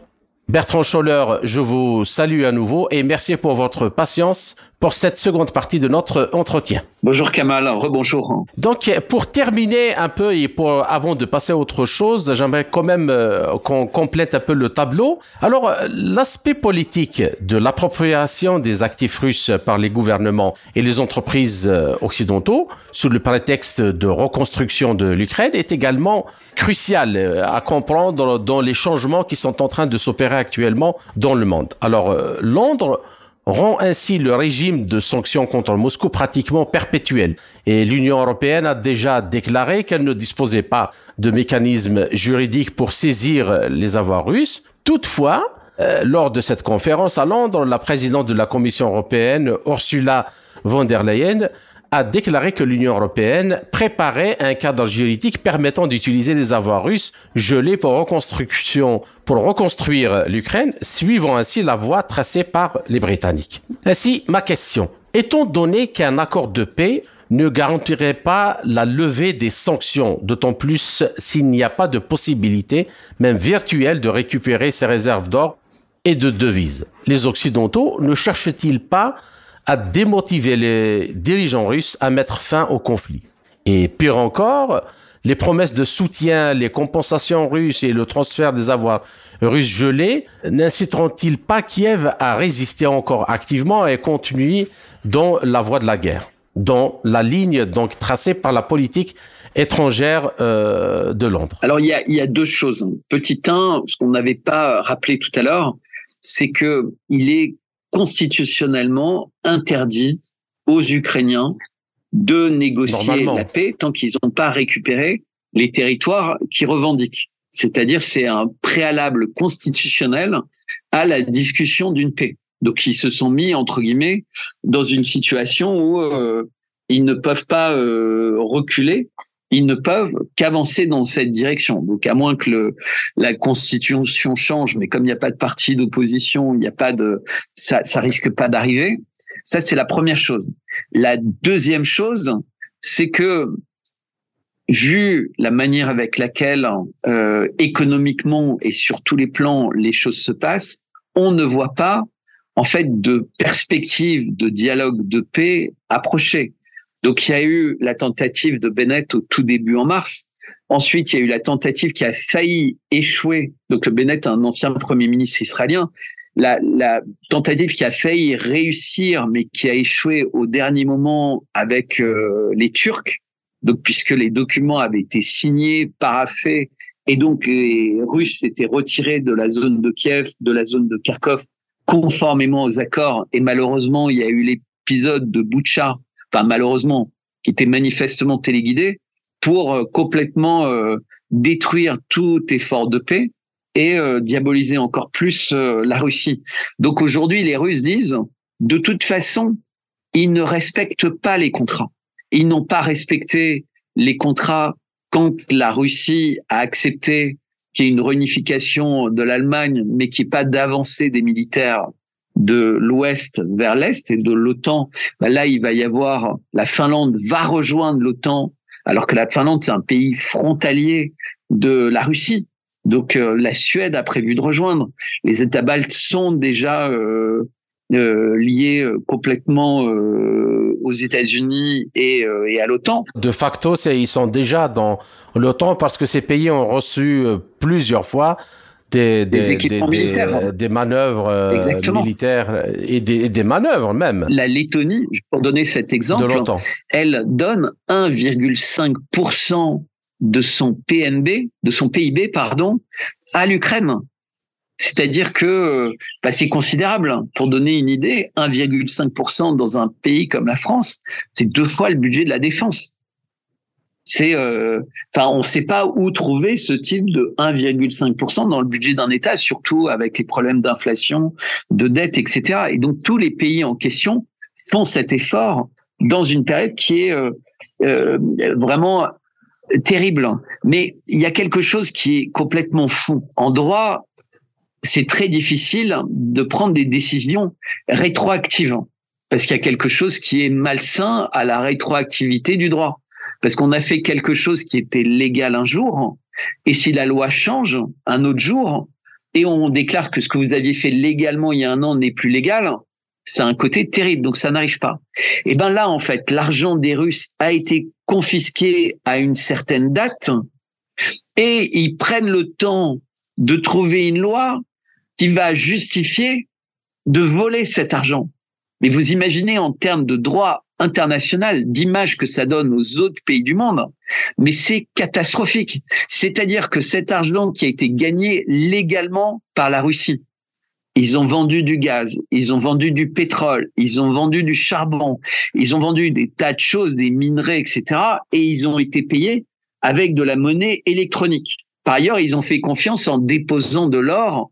Bertrand Scholler, je vous salue à nouveau et merci pour votre patience pour cette seconde partie de notre entretien. Bonjour Kamal, rebonjour. Donc pour terminer un peu et pour avant de passer à autre chose, j'aimerais quand même euh, qu'on complète un peu le tableau. Alors l'aspect politique de l'appropriation des actifs russes par les gouvernements et les entreprises euh, occidentaux sous le prétexte de reconstruction de l'Ukraine est également crucial euh, à comprendre dans les changements qui sont en train de s'opérer actuellement dans le monde. Alors Londres rend ainsi le régime de sanctions contre Moscou pratiquement perpétuel. Et l'Union européenne a déjà déclaré qu'elle ne disposait pas de mécanismes juridiques pour saisir les avoirs russes. Toutefois, euh, lors de cette conférence à Londres, la présidente de la Commission européenne, Ursula von der Leyen, a déclaré que l'Union européenne préparait un cadre juridique permettant d'utiliser les avoirs russes gelés pour reconstruire l'Ukraine, suivant ainsi la voie tracée par les Britanniques. Ainsi, ma question. Étant donné qu'un accord de paix ne garantirait pas la levée des sanctions, d'autant plus s'il n'y a pas de possibilité, même virtuelle, de récupérer ces réserves d'or et de devises? Les Occidentaux ne cherchent-ils pas à démotiver les dirigeants russes à mettre fin au conflit. Et pire encore, les promesses de soutien, les compensations russes et le transfert des avoirs russes gelés n'inciteront-ils pas Kiev à résister encore activement et continuer dans la voie de la guerre, dans la ligne donc tracée par la politique étrangère euh, de Londres? Alors il y a, il y a deux choses. Petit un, ce qu'on n'avait pas rappelé tout à l'heure, c'est que il est constitutionnellement interdit aux Ukrainiens de négocier la paix tant qu'ils n'ont pas récupéré les territoires qu'ils revendiquent. C'est-à-dire, c'est un préalable constitutionnel à la discussion d'une paix. Donc, ils se sont mis entre guillemets dans une situation où euh, ils ne peuvent pas euh, reculer ils ne peuvent qu'avancer dans cette direction. Donc, à moins que le, la constitution change, mais comme il n'y a pas de parti d'opposition, il n'y a pas de, ça, ça risque pas d'arriver. Ça, c'est la première chose. La deuxième chose, c'est que vu la manière avec laquelle euh, économiquement et sur tous les plans les choses se passent, on ne voit pas en fait de perspective de dialogue de paix approcher. Donc il y a eu la tentative de Bennett au tout début en mars. Ensuite, il y a eu la tentative qui a failli échouer. Donc le Bennett, un ancien premier ministre israélien, la, la, tentative qui a failli réussir, mais qui a échoué au dernier moment avec euh, les Turcs. Donc puisque les documents avaient été signés, paraffés, et donc les Russes s'étaient retirés de la zone de Kiev, de la zone de Kharkov, conformément aux accords. Et malheureusement, il y a eu l'épisode de Boucha enfin malheureusement, qui était manifestement téléguidé pour euh, complètement euh, détruire tout effort de paix et euh, diaboliser encore plus la Russie. Donc aujourd'hui, les Russes disent, de toute façon, ils ne respectent pas les contrats. Ils n'ont pas respecté les contrats quand la Russie a accepté qu'il y ait une réunification de l'Allemagne, mais qu'il n'y ait pas d'avancée des militaires de l'ouest vers l'est et de l'OTAN, bah là, il va y avoir, la Finlande va rejoindre l'OTAN, alors que la Finlande, c'est un pays frontalier de la Russie. Donc, euh, la Suède a prévu de rejoindre. Les États baltes sont déjà euh, euh, liés complètement aux États-Unis et, et, à l'OTAN. De facto, ils sont déjà dans l'OTAN parce que ces pays ont reçu plusieurs fois des, des, équipements militaires. Des, manœuvres euh, militaires et des, des, manœuvres même. La Lettonie, pour donner cet exemple, elle donne 1,5% de son PNB, de son PIB, pardon, à l'Ukraine. C'est-à-dire que bah, c'est considérable. Pour donner une idée, 1,5% dans un pays comme la France, c'est deux fois le budget de la défense euh, on ne sait pas où trouver ce type de 1,5% dans le budget d'un État, surtout avec les problèmes d'inflation, de dette, etc. Et donc tous les pays en question font cet effort dans une période qui est euh, euh, vraiment terrible. Mais il y a quelque chose qui est complètement fou. En droit, c'est très difficile de prendre des décisions rétroactives parce qu'il y a quelque chose qui est malsain à la rétroactivité du droit parce qu'on a fait quelque chose qui était légal un jour, et si la loi change un autre jour, et on déclare que ce que vous aviez fait légalement il y a un an n'est plus légal, c'est un côté terrible, donc ça n'arrive pas. Et ben là, en fait, l'argent des Russes a été confisqué à une certaine date, et ils prennent le temps de trouver une loi qui va justifier de voler cet argent. Mais vous imaginez en termes de droit international, d'image que ça donne aux autres pays du monde, mais c'est catastrophique. C'est-à-dire que cet argent qui a été gagné légalement par la Russie, ils ont vendu du gaz, ils ont vendu du pétrole, ils ont vendu du charbon, ils ont vendu des tas de choses, des minerais, etc. Et ils ont été payés avec de la monnaie électronique. Par ailleurs, ils ont fait confiance en déposant de l'or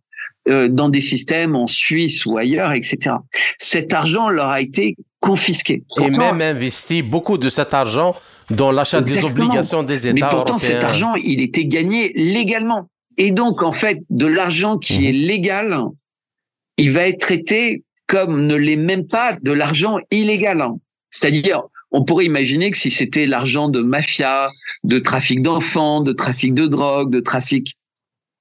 euh, dans des systèmes en Suisse ou ailleurs, etc. Cet argent leur a été confisqué. et même investi beaucoup de cet argent dans l'achat des obligations des États Mais pourtant, cet argent, il était gagné légalement. Et donc, en fait, de l'argent qui mhm. est légal, il va être traité comme ne l'est même pas de l'argent illégal. C'est-à-dire, on pourrait imaginer que si c'était l'argent de mafia, de trafic d'enfants, de trafic de drogue, de trafic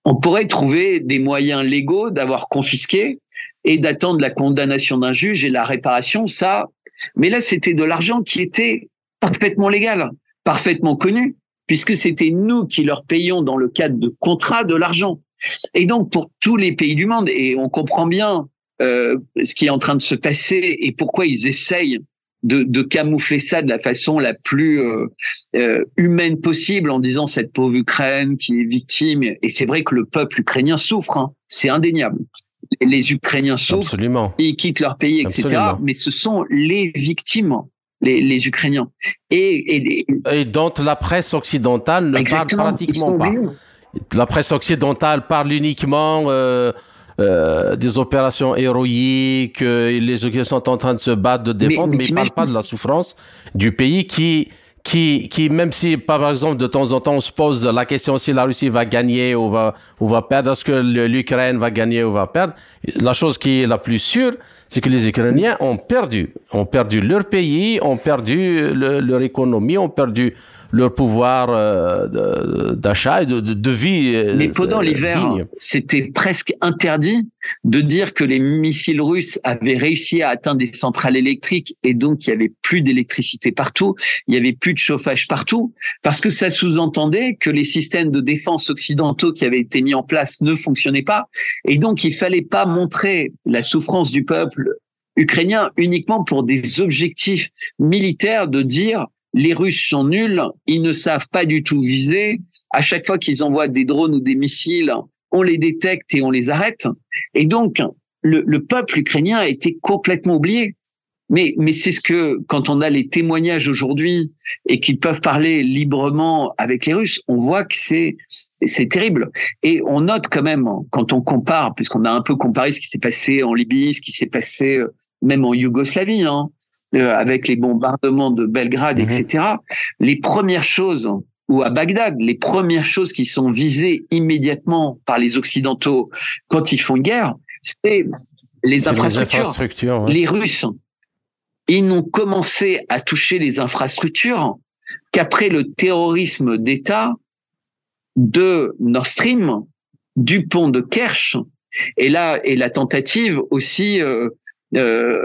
on pourrait trouver des moyens légaux d'avoir confisqué et d'attendre la condamnation d'un juge et la réparation, ça. Mais là, c'était de l'argent qui était parfaitement légal, parfaitement connu, puisque c'était nous qui leur payions dans le cadre de contrats de l'argent. Et donc, pour tous les pays du monde, et on comprend bien euh, ce qui est en train de se passer et pourquoi ils essayent de, de, camoufler ça de la façon la plus euh, euh, humaine possible en disant cette pauvre Ukraine qui est victime. Et c'est vrai que le peuple ukrainien souffre, hein. c'est indéniable. Les Ukrainiens souffrent, Absolument. ils quittent leur pays, etc. Mais ce sont les victimes. Les, les Ukrainiens. Et, et, et, dont la presse occidentale ne parle pratiquement pas. la presse occidentale parle uniquement euh, euh, des opérations héroïques, euh, les Ukrainiens sont en train de se battre, de défendre, mais, mais ils ne parlent pas de la souffrance du pays qui qui, qui, même si, par exemple, de temps en temps, on se pose la question si la Russie va gagner ou va, ou va perdre, est-ce que l'Ukraine va gagner ou va perdre, la chose qui est la plus sûre, c'est que les Ukrainiens ont perdu. Ont perdu leur pays, ont perdu leur économie, ont perdu leur pouvoir euh, d'achat et de, de, vie. Euh, Mais pendant l'hiver, c'était presque interdit de dire que les missiles russes avaient réussi à atteindre des centrales électriques et donc il y avait plus d'électricité partout, il y avait plus de chauffage partout, parce que ça sous-entendait que les systèmes de défense occidentaux qui avaient été mis en place ne fonctionnaient pas, et donc il fallait pas montrer la souffrance du peuple ukrainien uniquement pour des objectifs militaires de dire les Russes sont nuls, ils ne savent pas du tout viser. À chaque fois qu'ils envoient des drones ou des missiles, on les détecte et on les arrête. Et donc, le, peuple ukrainien a été complètement oublié. Mais, mais c'est ce que, quand on a les témoignages aujourd'hui et qu'ils peuvent parler librement avec les Russes, on voit que c'est, c'est terrible. Et on note quand même, quand on compare, puisqu'on a un peu comparé ce qui s'est passé en Libye, ce qui s'est passé euh, même en Yougoslavie, hein, avec les bombardements de Belgrade, mhm. etc. Les premières choses ou à Bagdad, les premières choses qui sont visées immédiatement par les Occidentaux quand ils font une guerre, c'est les infrastructures. Les, Russes, ils n'ont commencé à toucher les infrastructures qu'après le terrorisme d'État de Nord Stream, du pont de Kerch, et là et la tentative aussi euh, euh,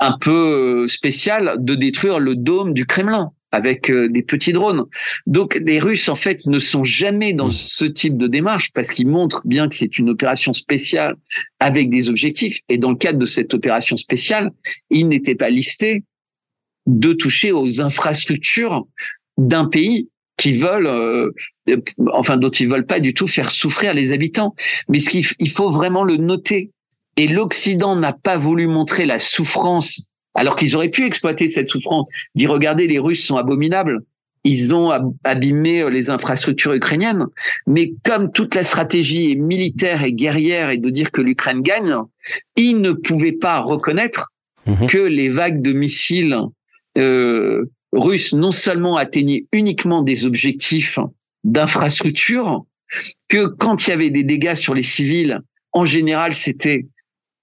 un peu spéciale de détruire le dôme du Kremlin avec euh, des petits drones. Donc les Russes en fait ne sont jamais dans mmh. ce type de démarche parce qu'ils montrent bien que c'est une opération spéciale avec des objectifs. Et dans le cadre de cette opération spéciale, ils n'étaient pas listés de toucher aux infrastructures d'un pays qui veulent, euh, enfin dont ils veulent pas du tout faire souffrir les habitants. Mais ce qu'il il faut vraiment le noter. Et l'Occident n'a pas voulu montrer la souffrance alors qu'ils auraient pu exploiter cette souffrance. Dit regardez, les Russes sont abominables. Ils ont abîmé euh, les infrastructures ukrainiennes. Mais comme toute la stratégie est militaire et guerrière et de dire que l'Ukraine gagne, ils ne pouvaient pas reconnaître mhm. que les vagues de missiles euh, russes non seulement atteignaient uniquement des objectifs d'infrastructure, que quand il y avait des dégâts sur les civils, en général, c'était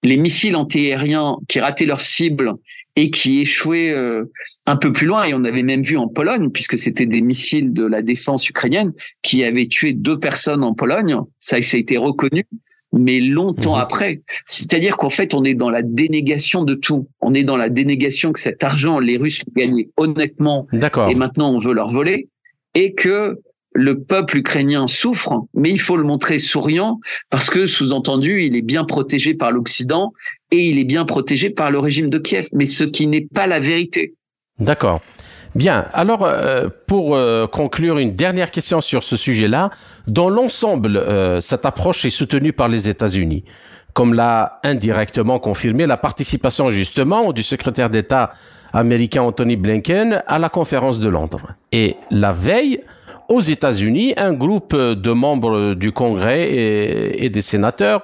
les missiles antiaériens qui rataient leur cible et qui échouaient euh, un peu plus loin. Et on avait même vu en Pologne, puisque c'était des missiles de la défense ukrainienne qui avaient tué deux personnes en Pologne. Ça, ça a été reconnu, mais longtemps mhm. après. C'est-à-dire qu'en fait, on est dans la dénégation de tout. On est dans la dénégation que cet argent, les Russes ont gagné honnêtement. Et maintenant, on veut leur voler. Et que le peuple ukrainien souffre, mais il faut le montrer souriant parce que, sous-entendu, il est bien protégé par l'Occident et il est bien protégé par le régime de Kiev, mais ce qui n'est pas la vérité. D'accord. Bien, alors euh, pour euh, conclure, une dernière question sur ce sujet-là. Dans l'ensemble, euh, cette approche est soutenue par les États-Unis, comme l'a indirectement confirmé la participation justement du secrétaire d'État américain Anthony Blinken à la conférence de Londres. Et la veille, aux États-Unis, un groupe de membres du Congrès et, des sénateurs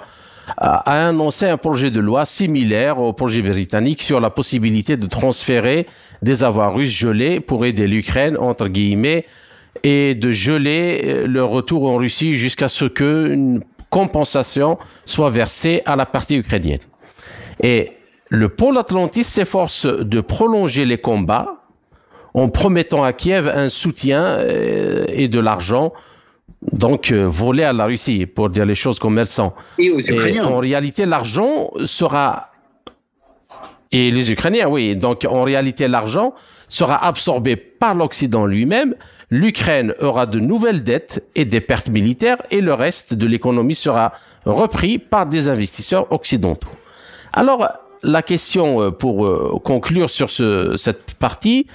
a annoncé un projet de loi similaire au projet britannique sur la possibilité de transférer des avoirs russes gelés pour aider l'Ukraine, entre guillemets, et de geler le retour en Russie jusqu'à ce qu'une compensation soit versée à la partie ukrainienne. Et le pôle atlantiste s'efforce de prolonger les combats en promettant à Kiev un soutien euh, et de l'argent donc euh, volé à la Russie, pour dire les choses comme elles sont. Et aux Ukrainiens. en réalité, l'argent sera... Et les Ukrainiens, oui. Donc en réalité, l'argent sera absorbé par l'Occident lui-même. L'Ukraine aura de nouvelles dettes et des pertes militaires et le reste de l'économie sera repris par des investisseurs occidentaux. Alors, la question euh, pour conclure sur ce, cette partie,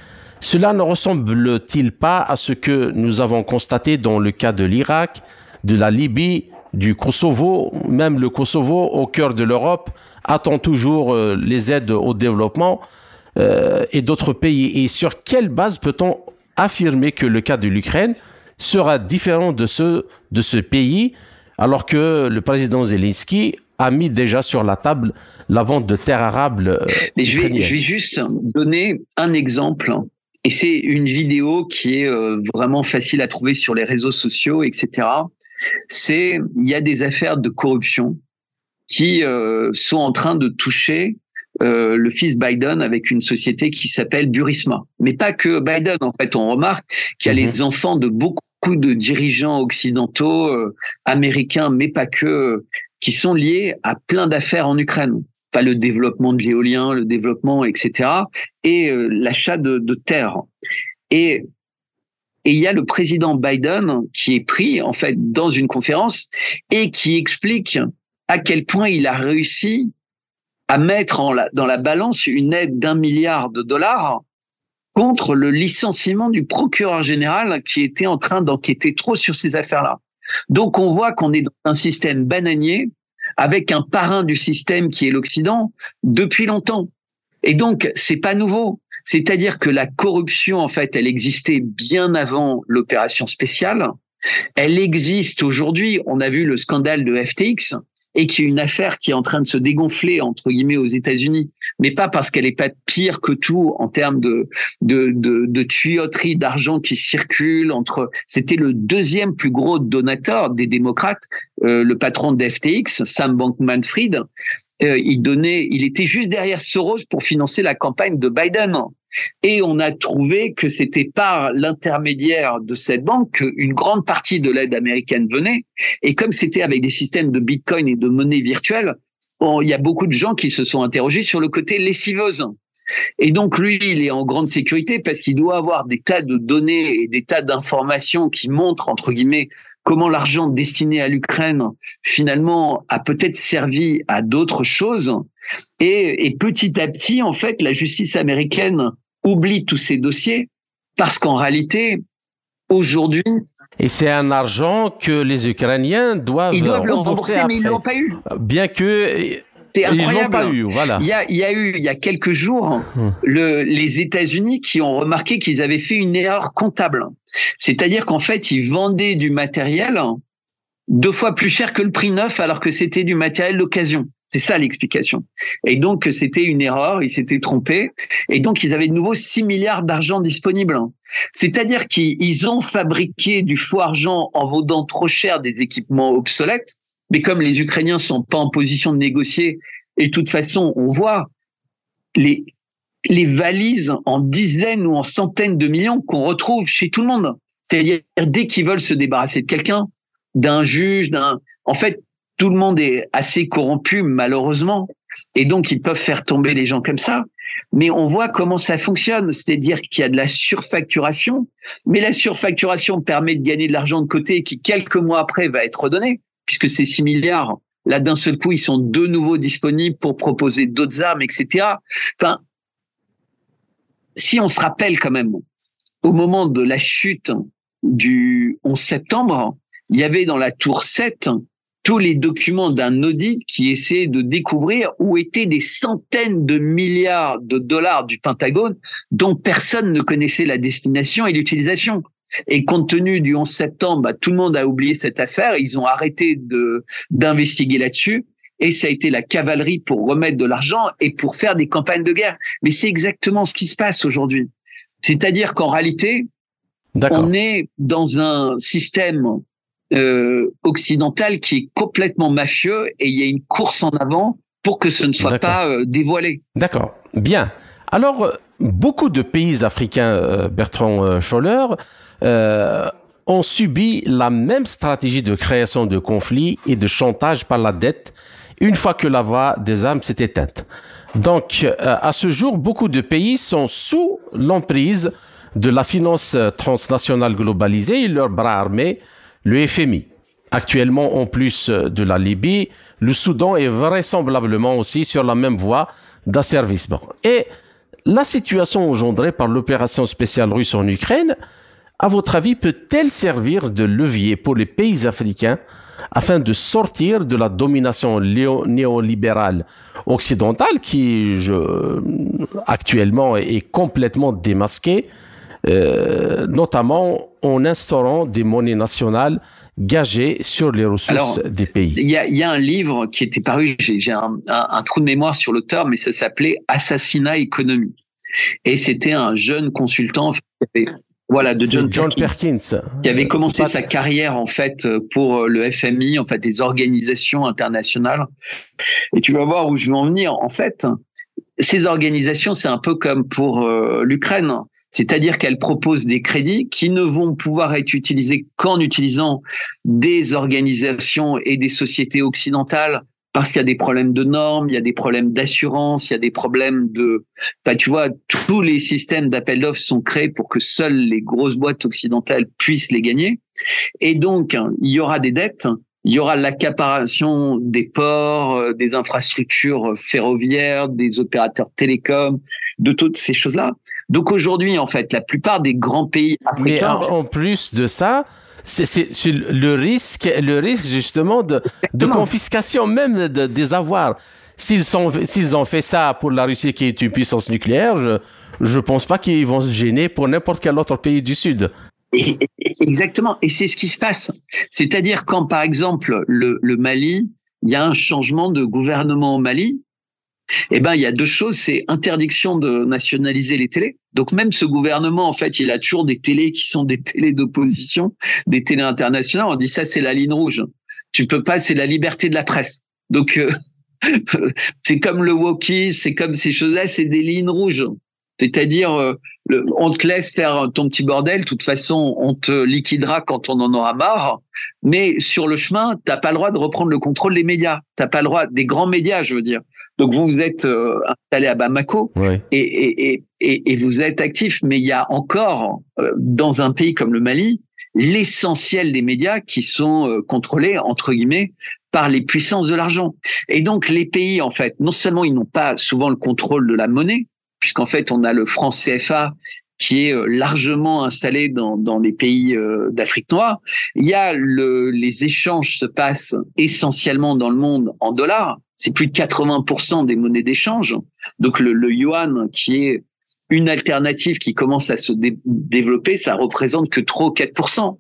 cela ne ressemble-t-il pas à ce que nous avons constaté dans le cas de l'Irak, de la Libye, du Kosovo, même le Kosovo au cœur de l'Europe attend toujours euh, les aides au développement euh, et d'autres pays? Et sur quelle base peut-on affirmer que le cas de l'Ukraine sera différent de ce, de ce pays, alors que le président Zelensky a mis déjà sur la table la vente de terres arables. Euh, je, vais, je vais juste donner un exemple. Et c'est une vidéo qui est euh, vraiment facile à trouver sur les réseaux sociaux, etc. C'est il y a des affaires de corruption qui euh, sont en train de toucher le fils Biden avec une société qui s'appelle Burisma. Mais pas que Biden. En fait, on remarque qu'il y a mhm. les enfants de beaucoup de dirigeants occidentaux, américains, mais pas que, qui sont liés à plein d'affaires en Ukraine. Le développement de l'éolien, le développement, etc. Et euh, l'achat de, terres. Et il y a le président Biden qui est pris en fait dans une conférence et qui explique à quel point il a réussi à mettre dans la balance une aide d'un milliard de dollars contre le licenciement du procureur général qui était en train d'enquêter trop sur ces affaires-là. Donc on voit qu'on est dans un système bananier avec un parrain du système qui est l'Occident depuis longtemps. Et donc c'est pas nouveau. C'est-à-dire que la corruption en fait, elle existait bien avant l'opération spéciale. Elle existe aujourd'hui. On a vu le scandale de FTX et qui est une affaire qui est en train de se dégonfler entre guillemets aux États-Unis, mais pas parce qu'elle est pas pire que tout en termes de de, de, de tuyauterie d'argent qui circule entre. C'était le deuxième plus gros donateur des démocrates, euh, le patron de FTX, Sam Bankman-Fried. Euh, il donnait, il était juste derrière Soros pour financer la campagne de Biden. Et on a trouvé que c'était par l'intermédiaire de cette banque qu'une grande partie de l'aide américaine venait. Et comme c'était avec des systèmes de Bitcoin et de monnaie virtuelle, il y a beaucoup de gens qui se sont interrogés sur le côté lessiveuse. Et donc lui, il est en grande sécurité parce qu'il doit avoir des tas de données et des tas d'informations qui montrent, entre guillemets, comment l'argent destiné à l'Ukraine, finalement, a peut-être servi à d'autres choses. Et, et, petit à petit, en fait, la justice américaine oublie tous ces dossiers parce qu'en réalité, aujourd'hui. Et c'est un argent que les Ukrainiens doivent, ils doivent le rembourser, mais ils l'ont pas eu. Bien que. C'est incroyable. Pas eu, voilà. Il y a, il y a eu, il y a quelques jours, hum. le, les États-Unis qui ont remarqué qu'ils avaient fait une erreur comptable. C'est-à-dire qu'en fait, ils vendaient du matériel deux fois plus cher que le prix neuf alors que c'était du matériel d'occasion. C'est ça l'explication. Et donc, c'était une erreur, ils s'étaient trompés. Et donc, ils avaient de nouveau 6 milliards d'argent disponibles. C'est-à-dire qu'ils ont fabriqué du faux argent en vendant trop cher des équipements obsolètes. Mais comme les Ukrainiens sont pas en position de négocier, et de toute façon, on voit les, les valises en dizaines ou en centaines de millions qu'on retrouve chez tout le monde. C'est-à-dire, dès qu'ils veulent se débarrasser de quelqu'un, d'un juge, d'un, en fait, tout le monde est assez corrompu malheureusement et donc ils peuvent faire tomber les gens comme ça. Mais on voit comment ça fonctionne, c'est-à-dire qu'il y a de la surfacturation, mais la surfacturation permet de gagner de l'argent de côté qui quelques mois après va être redonné, puisque ces 6 milliards, là d'un seul coup, ils sont de nouveau disponibles pour proposer d'autres armes, etc. Enfin, si on se rappelle quand même, au moment de la chute du 11 septembre, il y avait dans la tour 7 tous les documents d'un audit qui essayait de découvrir où étaient des centaines de milliards de dollars du Pentagone dont personne ne connaissait la destination et l'utilisation. Et compte tenu du 11 septembre, bah, tout le monde a oublié cette affaire. Ils ont arrêté de d'investiguer là-dessus. Et ça a été la cavalerie pour remettre de l'argent et pour faire des campagnes de guerre. Mais c'est exactement ce qui se passe aujourd'hui. C'est-à-dire qu'en réalité, on est dans un système euh, occidental qui est complètement mafieux et il y a une course en avant pour que ce ne soit pas euh, dévoilé. D'accord. Bien. Alors, euh, beaucoup de pays africains, Bertrand Scholler, ont subi la même stratégie de création de conflits et de chantage par la dette une fois que la voie des armes s'est éteinte. Donc, à ce jour, beaucoup de pays sont sous l'emprise de la finance transnationale globalisée et leurs bras armés le FMI. Actuellement, en plus de la Libye, le Soudan est vraisemblablement aussi sur la même voie d'asservissement. Et la situation engendrée par l'opération spéciale russe en Ukraine, à votre avis, peut-elle servir de levier pour les pays africains afin de sortir de la domination néolibérale occidentale qui, actuellement, est complètement démasquée euh, notamment en instaurant des monnaies nationales gagées sur les ressources des pays. Il y a, y a, un livre qui était paru, j'ai un, un, un, trou de mémoire sur l'auteur, mais ça s'appelait Assassinat économique. Et c'était un jeune consultant voilà, de John, John Perkins, qui avait commencé sa carrière en fait pour le FMI, en fait les organisations internationales. Et tu vas voir où je veux en venir. En fait, ces organisations, c'est un peu comme pour euh, l'Ukraine. C'est-à-dire qu'elles proposent des crédits qui ne vont pouvoir être utilisés qu'en utilisant des organisations et des sociétés occidentales parce qu'il y a des problèmes de normes, il y a des problèmes d'assurance, il y a des problèmes de, enfin, tu vois, tous les systèmes d'appel d'offres sont créés pour que seules les grosses boîtes occidentales puissent les gagner. Et donc, il y aura des dettes, il y aura l'accaparation des ports, euh, des infrastructures ferroviaires, des opérateurs télécoms, de toutes ces choses-là. Donc aujourd'hui, en fait, la plupart des grands pays africains. Mais en plus de ça, c'est le risque, le risque justement de, de confiscation même de, des avoirs. S'ils s'ils ont fait ça pour la Russie qui est une puissance nucléaire, je je pense pas qu'ils vont se gêner pour n'importe quel autre pays du Sud. Exactement, et c'est ce qui se passe. C'est-à-dire quand par exemple le, le Mali, il y a un changement de gouvernement au Mali, eh ben, il y a deux choses. C'est interdiction de nationaliser les télés. Donc, même ce gouvernement, en fait, il a toujours des télés qui sont des télés d'opposition, des télés internationales. On dit ça, c'est la ligne rouge. Tu peux pas, c'est la liberté de la presse. Donc, euh, c'est comme le walkie, c'est comme ces choses-là, c'est des lignes rouges. C'est-à-dire, euh, on te laisse faire ton petit bordel. De toute façon, on te liquidera quand on en aura marre. Mais sur le chemin, t'as pas le droit de reprendre le contrôle des médias. T'as pas le droit des grands médias, je veux dire. Donc vous, vous êtes euh, installé à Bamako et, et, et, et, vous êtes actif. Mais il y a encore euh, dans un pays comme le Mali l'essentiel des médias qui sont contrôlés entre guillemets par les puissances de l'argent. Et donc les pays, en fait, non seulement ils n'ont pas souvent le contrôle de la monnaie, puisqu'en fait, on a le franc CFA qui est euh, largement installé dans, dans les pays euh, d'Afrique noire. Il y a le, les échanges se passent essentiellement dans le monde en dollars. C'est plus de 80% des monnaies d'échange. Donc le, le, yuan, qui est une alternative qui commence à se développer, ça représente que trop 4%.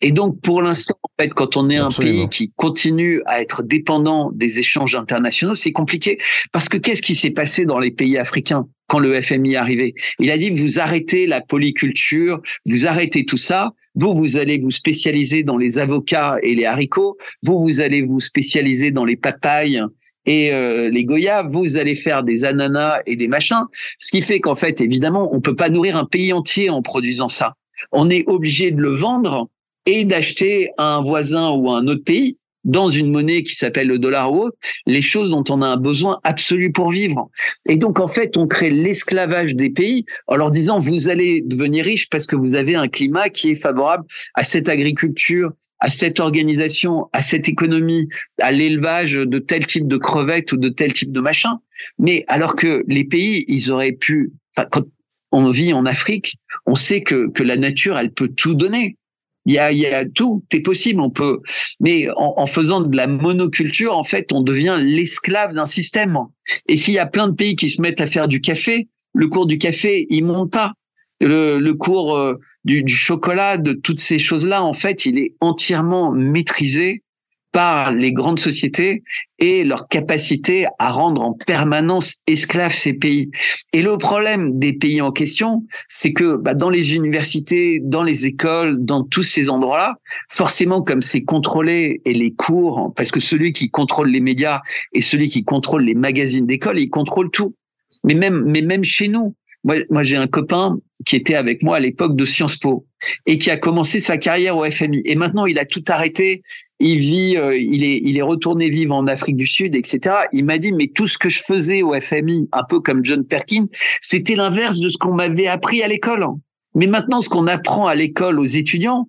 Et donc, pour l'instant, en fait, quand on est un pays qui continue à être dépendant des échanges internationaux, c'est compliqué. Parce que qu'est-ce qui s'est passé dans les pays africains quand le FMI est arrivé? Il a dit, vous arrêtez la polyculture, vous arrêtez tout ça, vous, vous allez vous spécialiser dans les avocats et les haricots, vous, vous allez vous spécialiser dans les papayes et euh, les goyas, vous allez faire des ananas et des machins. Ce qui fait qu'en fait, évidemment, on peut pas nourrir un pays entier en produisant ça. On est obligé de le vendre et d'acheter à un voisin ou à un autre pays dans une monnaie qui s'appelle le dollar ou autre, les choses dont on a un besoin absolu pour vivre. Et donc, en fait, on crée l'esclavage des pays en leur disant, vous allez devenir riche parce que vous avez un climat qui est favorable à cette agriculture, à cette organisation, à cette économie, à l'élevage de tel type de crevettes ou de tel type de machin. Mais alors que les pays, ils auraient pu, enfin, quand on vit en Afrique, on sait que, que la nature, elle peut tout donner. Il y a, il y a tout, c'est possible, on peut. Mais en, en, faisant de la monoculture, en fait, on devient l'esclave d'un système. Et s'il y a plein de pays qui se mettent à faire du café, le cours du café, il monte pas. Le, le cours euh, du, du, chocolat, de toutes ces choses-là, en fait, il est entièrement maîtrisé par les grandes sociétés et leur capacité à rendre en permanence esclaves ces pays. Et le problème des pays en question, c'est que bah, dans les universités, dans les écoles, dans tous ces endroits-là, forcément comme c'est contrôlé et les cours, parce que celui qui contrôle les médias et celui qui contrôle les magazines d'école, il contrôle tout. Mais même, mais même chez nous, moi, j'ai un copain qui était avec moi à l'époque de Sciences Po et qui a commencé sa carrière au FMI. Et maintenant, il a tout arrêté. Il vit, euh, il est, il est retourné vivre en Afrique du Sud, etc. Il m'a dit, mais tout ce que je faisais au FMI, un peu comme John Perkins, c'était l'inverse de ce qu'on m'avait appris à l'école. Mais maintenant, ce qu'on apprend à l'école aux étudiants,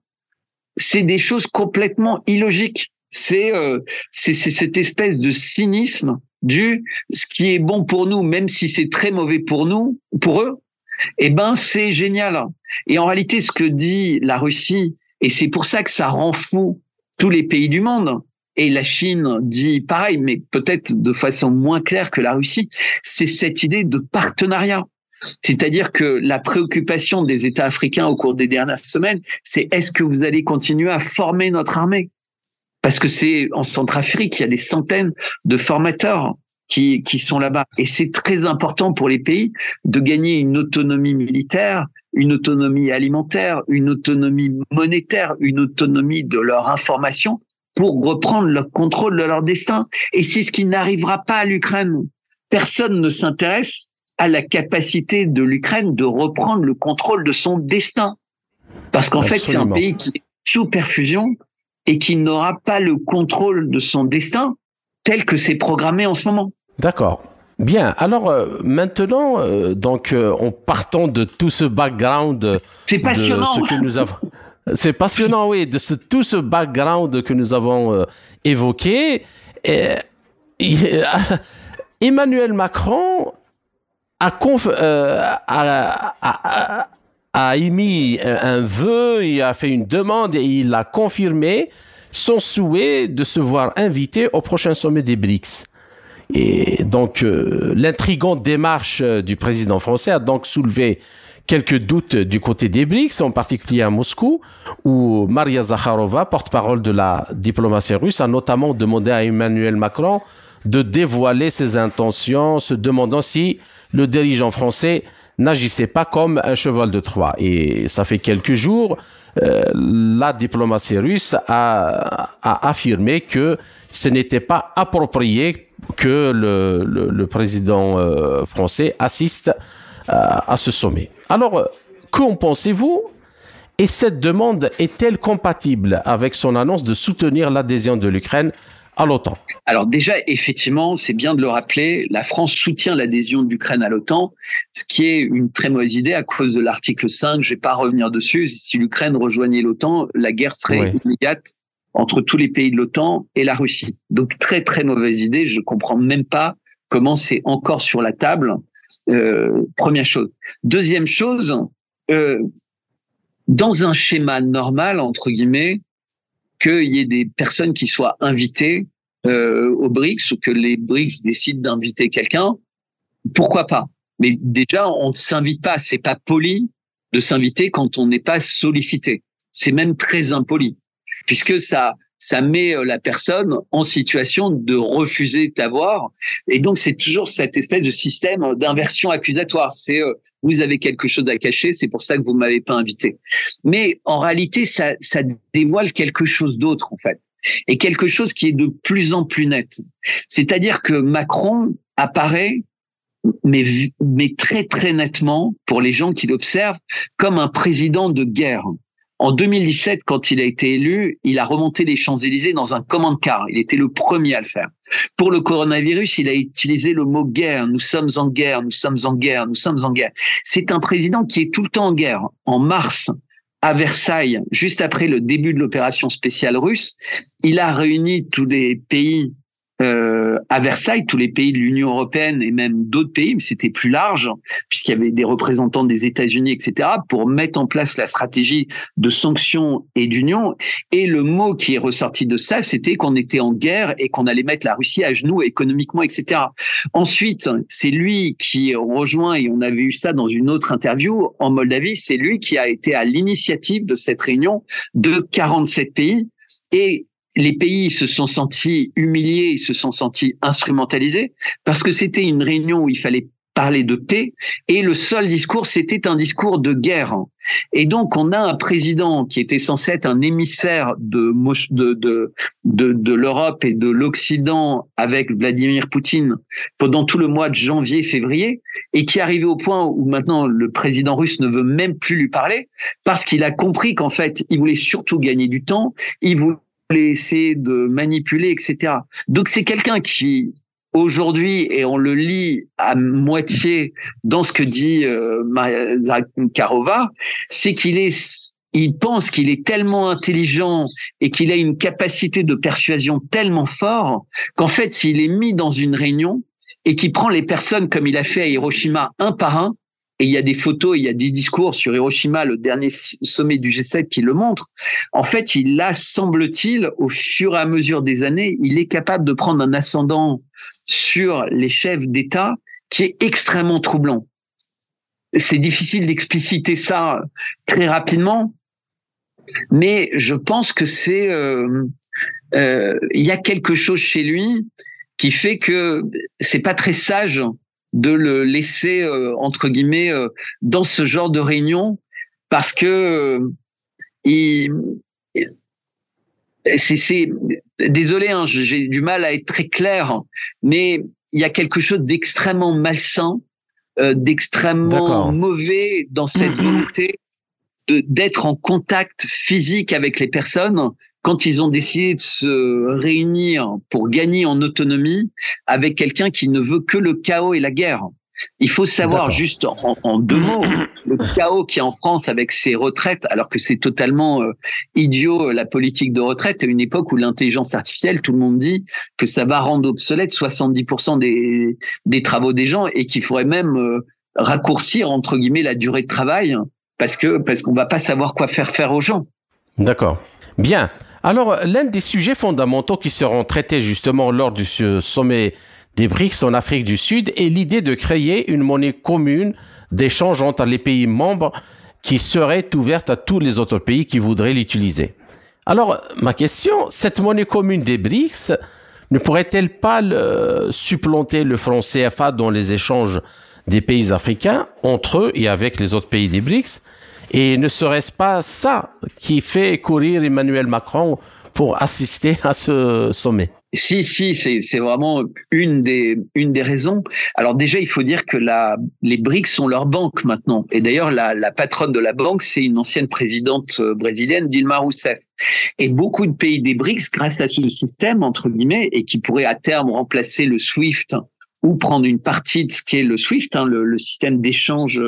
c'est des choses complètement illogiques. C'est euh, c'est cette espèce de cynisme du ce qui est bon pour nous, même si c'est très mauvais pour nous, pour eux, eh ben c'est génial. Et en réalité, ce que dit la Russie, et c'est pour ça que ça rend fou tous les pays du monde, et la Chine dit pareil, mais peut-être de façon moins claire que la Russie, c'est cette idée de partenariat. C'est-à-dire que la préoccupation des États africains au cours des dernières semaines, c'est est-ce que vous allez continuer à former notre armée? Parce que c'est en Centrafrique, il y a des centaines de formateurs qui, qui sont là-bas. Et c'est très important pour les pays de gagner une autonomie militaire, une autonomie alimentaire, une autonomie monétaire, une autonomie de leur information pour reprendre le contrôle de leur destin. Et c'est ce qui n'arrivera pas à l'Ukraine. Personne ne s'intéresse à la capacité de l'Ukraine de reprendre le contrôle de son destin. Parce qu'en fait, c'est un pays qui est sous perfusion et qui n'aura pas le contrôle de son destin tel que c'est programmé en ce moment. D'accord. Bien. Alors euh, maintenant, euh, donc euh, en partant de tout ce background, c'est passionnant. ce que nous avons. C'est passionnant, oui, de ce, tout ce background que nous avons évoqué. Et, Emmanuel Macron a, conf, a, a, a, émis un vœu, il a fait une demande et il a confirmé son souhait de se voir invité au prochain sommet des BRICS. Et donc, euh, l'intrigante démarche euh, du président français a donc soulevé quelques doutes du côté des BRICS, en particulier à Moscou, où Maria Zakharova, porte-parole de la diplomatie russe, a notamment demandé à Emmanuel Macron de dévoiler ses intentions, se demandant si le dirigeant français n'agissait pas comme un cheval de Troie. Et ça fait quelques jours, euh, la diplomatie russe a, affirmé que ce n'était pas approprié que le, président euh, français assiste à, à ce sommet. Alors, euh, qu'en pensez-vous? Et cette demande est-elle compatible avec son annonce de soutenir l'adhésion de l'Ukraine à l'OTAN Alors déjà, effectivement, c'est bien de le rappeler, la France soutient l'adhésion de l'Ukraine à l'OTAN, ce qui est une très mauvaise idée à cause de l'article 5. Je vais pas revenir dessus. Si l'Ukraine rejoignait l'OTAN, la guerre serait immédiate entre tous les pays de l'OTAN et la Russie. Donc très très mauvaise idée. Je comprends même pas comment c'est encore sur la table. Euh, première chose. Deuxième chose, euh, dans un schéma normal entre guillemets, qu'il y ait des personnes qui soient invitées euh, aux BRICS ou que les BRICS décident d'inviter quelqu'un, pourquoi pas? Mais déjà, on ne s'invite pas. C'est pas poli de s'inviter quand on n'est pas sollicité. C'est même très impoli puisque ça ça met euh, la personne en situation de refuser t'avoir. Et donc, c'est toujours cette espèce de système d'inversion accusatoire. C'est euh, vous avez quelque chose à cacher, c'est pour ça que vous m'avez pas invité. Mais en réalité, ça, ça dévoile quelque chose d'autre, en fait. Et quelque chose qui est de plus en plus net. C'est-à-dire que Macron apparaît mais, mais très très nettement pour les gens qui l'observent comme un président de guerre. En 2017, quand il a été élu, il a remonté les Champs-Élysées dans un command car. Il était le premier à le faire. Pour le coronavirus, il a utilisé le mot guerre. Nous sommes en guerre, nous sommes en guerre, nous sommes en guerre. C'est un président qui est tout le temps en guerre. En mars, à Versailles, juste après le début de l'opération spéciale russe, il a réuni tous les pays euh, à Versailles, tous les pays de l'Union européenne et même d'autres pays, mais c'était plus large puisqu'il y avait des représentants des États-Unis, etc., pour mettre en place la stratégie de sanctions et d'union. Et le mot qui est ressorti de ça, c'était qu'on était en guerre et qu'on allait mettre la Russie à genoux économiquement, etc. Ensuite, c'est lui qui rejoint, et on avait eu ça dans une autre interview en Moldavie, c'est lui qui a été à l'initiative de cette réunion de 47 pays et les pays se sont sentis humiliés, se sont sentis instrumentalisés parce que c'était une réunion où il fallait parler de paix et le seul discours c'était un discours de guerre. Et donc on a un président qui était censé être un émissaire de de de de, l'Europe et de l'Occident avec Vladimir Poutine pendant tout le mois de janvier février et qui est arrivé au point où maintenant le président russe ne veut même plus lui parler parce qu'il a compris qu'en fait il voulait surtout gagner du temps, il voulait essayer de manipuler, etc. Donc c'est quelqu'un qui aujourd'hui, et on le lit à moitié dans ce que dit euh, Karova, c'est qu'il est il pense qu'il est tellement intelligent et qu'il a une capacité de persuasion tellement fort qu'en fait, s'il est mis dans une réunion et qu'il prend les personnes comme il a fait à Hiroshima un par un, et il y a des photos, il y a des discours sur Hiroshima, le dernier sommet du G7 qui le montre. En fait, il a, semble-t-il, au fur et à mesure des années, il est capable de prendre un ascendant sur les chefs d'État qui est extrêmement troublant. c'est difficile d'expliciter ça très rapidement, mais je pense que c'est euh, euh, il y a quelque chose chez lui qui fait que c'est pas très sage de le laisser euh, entre guillemets dans ce genre de réunion parce que il c'est désolé hein, j'ai du mal à être très clair mais il y a quelque chose d'extrêmement malsain d'extrêmement mauvais dans cette volonté d'être en contact physique avec les personnes quand ils ont décidé de se réunir pour gagner en autonomie avec quelqu'un qui ne veut que le chaos et la guerre. Il faut savoir juste en, deux mots le chaos qui est en France avec ses retraites, alors que c'est totalement euh, idiot la politique de retraite à une époque où l'intelligence artificielle, tout le monde dit que ça va rendre obsolète 70% des, des travaux des gens et qu'il faudrait même euh, raccourcir entre guillemets la durée de travail parce que parce qu'on va pas savoir quoi faire faire aux gens. D'accord. Bien. Alors, l'un des sujets fondamentaux qui seront traités justement lors du sommet des BRICS en Afrique du Sud est l'idée de créer une monnaie commune d'échange entre les pays membres qui serait ouverte à tous les autres pays qui voudraient l'utiliser. Alors, ma question, cette monnaie commune des BRICS ne pourrait-elle pas supplanter le franc CFA dans les échanges des pays africains entre eux et avec les autres pays des BRICS? Et ne serait-ce pas ça qui fait courir Emmanuel Macron pour assister à ce sommet? Si, si, c'est vraiment une des une des raisons. Alors déjà, il faut dire que la les BRICS sont leur banque maintenant. Et d'ailleurs, la, la patronne de la banque, c'est une ancienne présidente euh, brésilienne, Dilma Rousseff. Et beaucoup de pays des BRICS, grâce à ce système entre guillemets, et qui pourrait à terme remplacer le SWIFT ou prendre une partie de ce qu'est le SWIFT, hein, le, le, système d'échange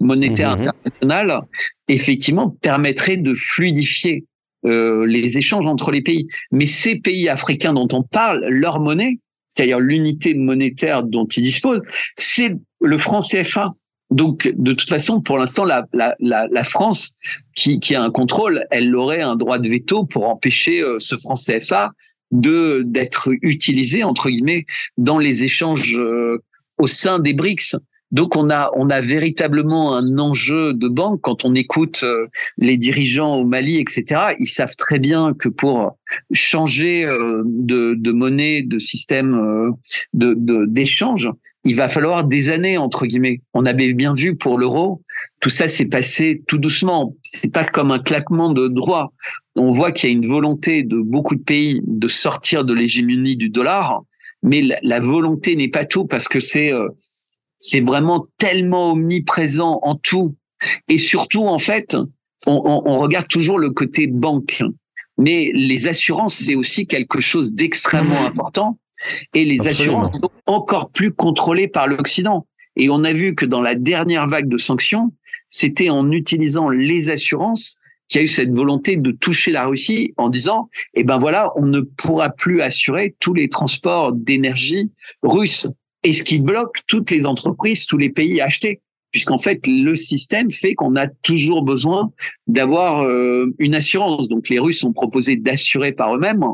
monétaire mhm. international, effectivement permettrait de fluidifier euh, les échanges entre les pays. Mais ces pays africains dont on parle, leur monnaie, c'est-à-dire l'unité monétaire dont ils disposent, c'est le franc CFA. Donc, de toute façon, pour l'instant, la, la, la, la, France, qui, qui a un contrôle, elle aurait un droit de veto pour empêcher euh, ce franc CFA de d'être utilisé entre guillemets dans les échanges euh, au sein des BRICS. Donc on a on a véritablement un enjeu de banque quand on écoute euh, les dirigeants au Mali, etc. Ils savent très bien que pour changer euh, de, de monnaie, de système de d'échange, il va falloir des années entre guillemets. On avait bien vu pour l'euro, tout ça s'est passé tout doucement. C'est pas comme un claquement de droit. On voit qu'il y a une volonté de beaucoup de pays de sortir de l'hégémonie du dollar, mais la, volonté n'est pas tout parce que c'est euh, c'est vraiment tellement omniprésent en tout et surtout en fait, on, on regarde toujours le côté banque. Mais les assurances, c'est aussi quelque chose d'extrêmement mmh. important et les assurances sont encore plus contrôlées par l'Occident. Et on a vu que dans la dernière vague de sanctions, c'était en utilisant les assurances qu'il y a eu cette volonté de toucher la Russie en disant, eh ben voilà, on ne pourra plus assurer tous les transports d'énergie russes. Et ce qui bloque toutes les entreprises, tous les pays à acheter. Puisqu'en fait, le système fait qu'on a toujours besoin d'avoir euh, une assurance. Donc les Russes ont proposé d'assurer par eux-mêmes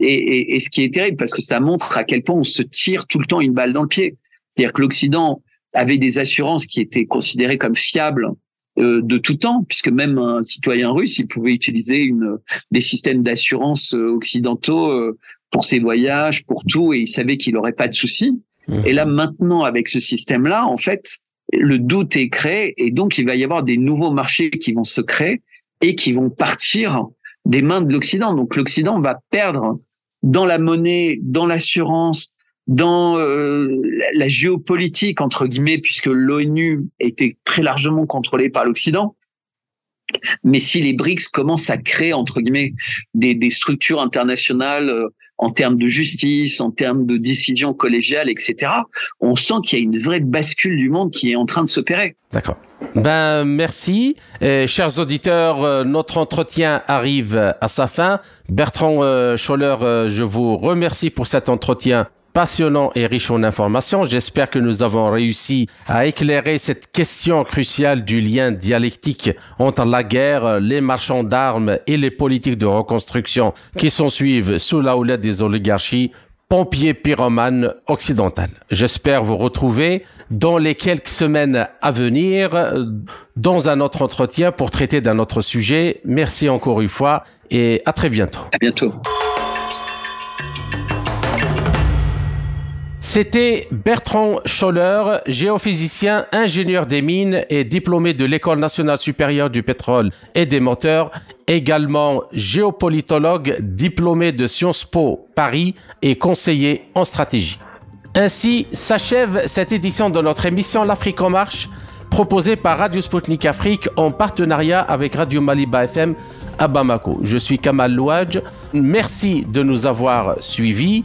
et, et, ce qui est terrible, parce que ça montre à quel point on se tire tout le temps une balle dans le pied. C'est-à-dire que l'Occident avait des assurances qui étaient considérées comme fiables euh, de tout temps, puisque même un citoyen russe, il pouvait utiliser une, des systèmes d'assurance euh, occidentaux euh, pour ses voyages, pour tout, et il savait qu'il n'aurait pas de soucis. Mmh. Et là, maintenant, avec ce système-là, en fait, le doute est créé, et donc il va y avoir des nouveaux marchés qui vont se créer et qui vont partir des mains de l'Occident. Donc l'Occident va perdre dans la monnaie, dans l'assurance, dans euh, la géopolitique entre guillemets, puisque l'ONU était très largement contrôlée par l'Occident. Mais si les BRICS commencent à créer entre guillemets des, des structures internationales euh, en termes de justice, en termes de décision collégiale, etc., on sent qu'il y a une vraie bascule du monde qui est en train de s'opérer. D'accord. Ben merci, chers auditeurs. Euh, notre entretien arrive à sa fin. Bertrand euh, Scholler, euh, je vous remercie pour cet entretien passionnant et riche en informations. J'espère que nous avons réussi à éclairer cette question cruciale du lien dialectique entre la guerre, les marchands d'armes et les politiques de reconstruction qui s'en suivent sous la houlette des oligarchies pompier pyromane occidental. J'espère vous retrouver dans les quelques semaines à venir dans un autre entretien pour traiter d'un autre sujet. Merci encore une fois et à très bientôt. À bientôt. C'était Bertrand Scholler, géophysicien, ingénieur des mines et diplômé de l'École nationale supérieure du pétrole et des moteurs, également géopolitologue, diplômé de Sciences Po Paris et conseiller en stratégie. Ainsi s'achève cette édition de notre émission L'Afrique en marche, proposée par Radio Sputnik Afrique en partenariat avec Radio Maliba FM à Bamako. Je suis Kamal Louadj. Merci de nous avoir suivis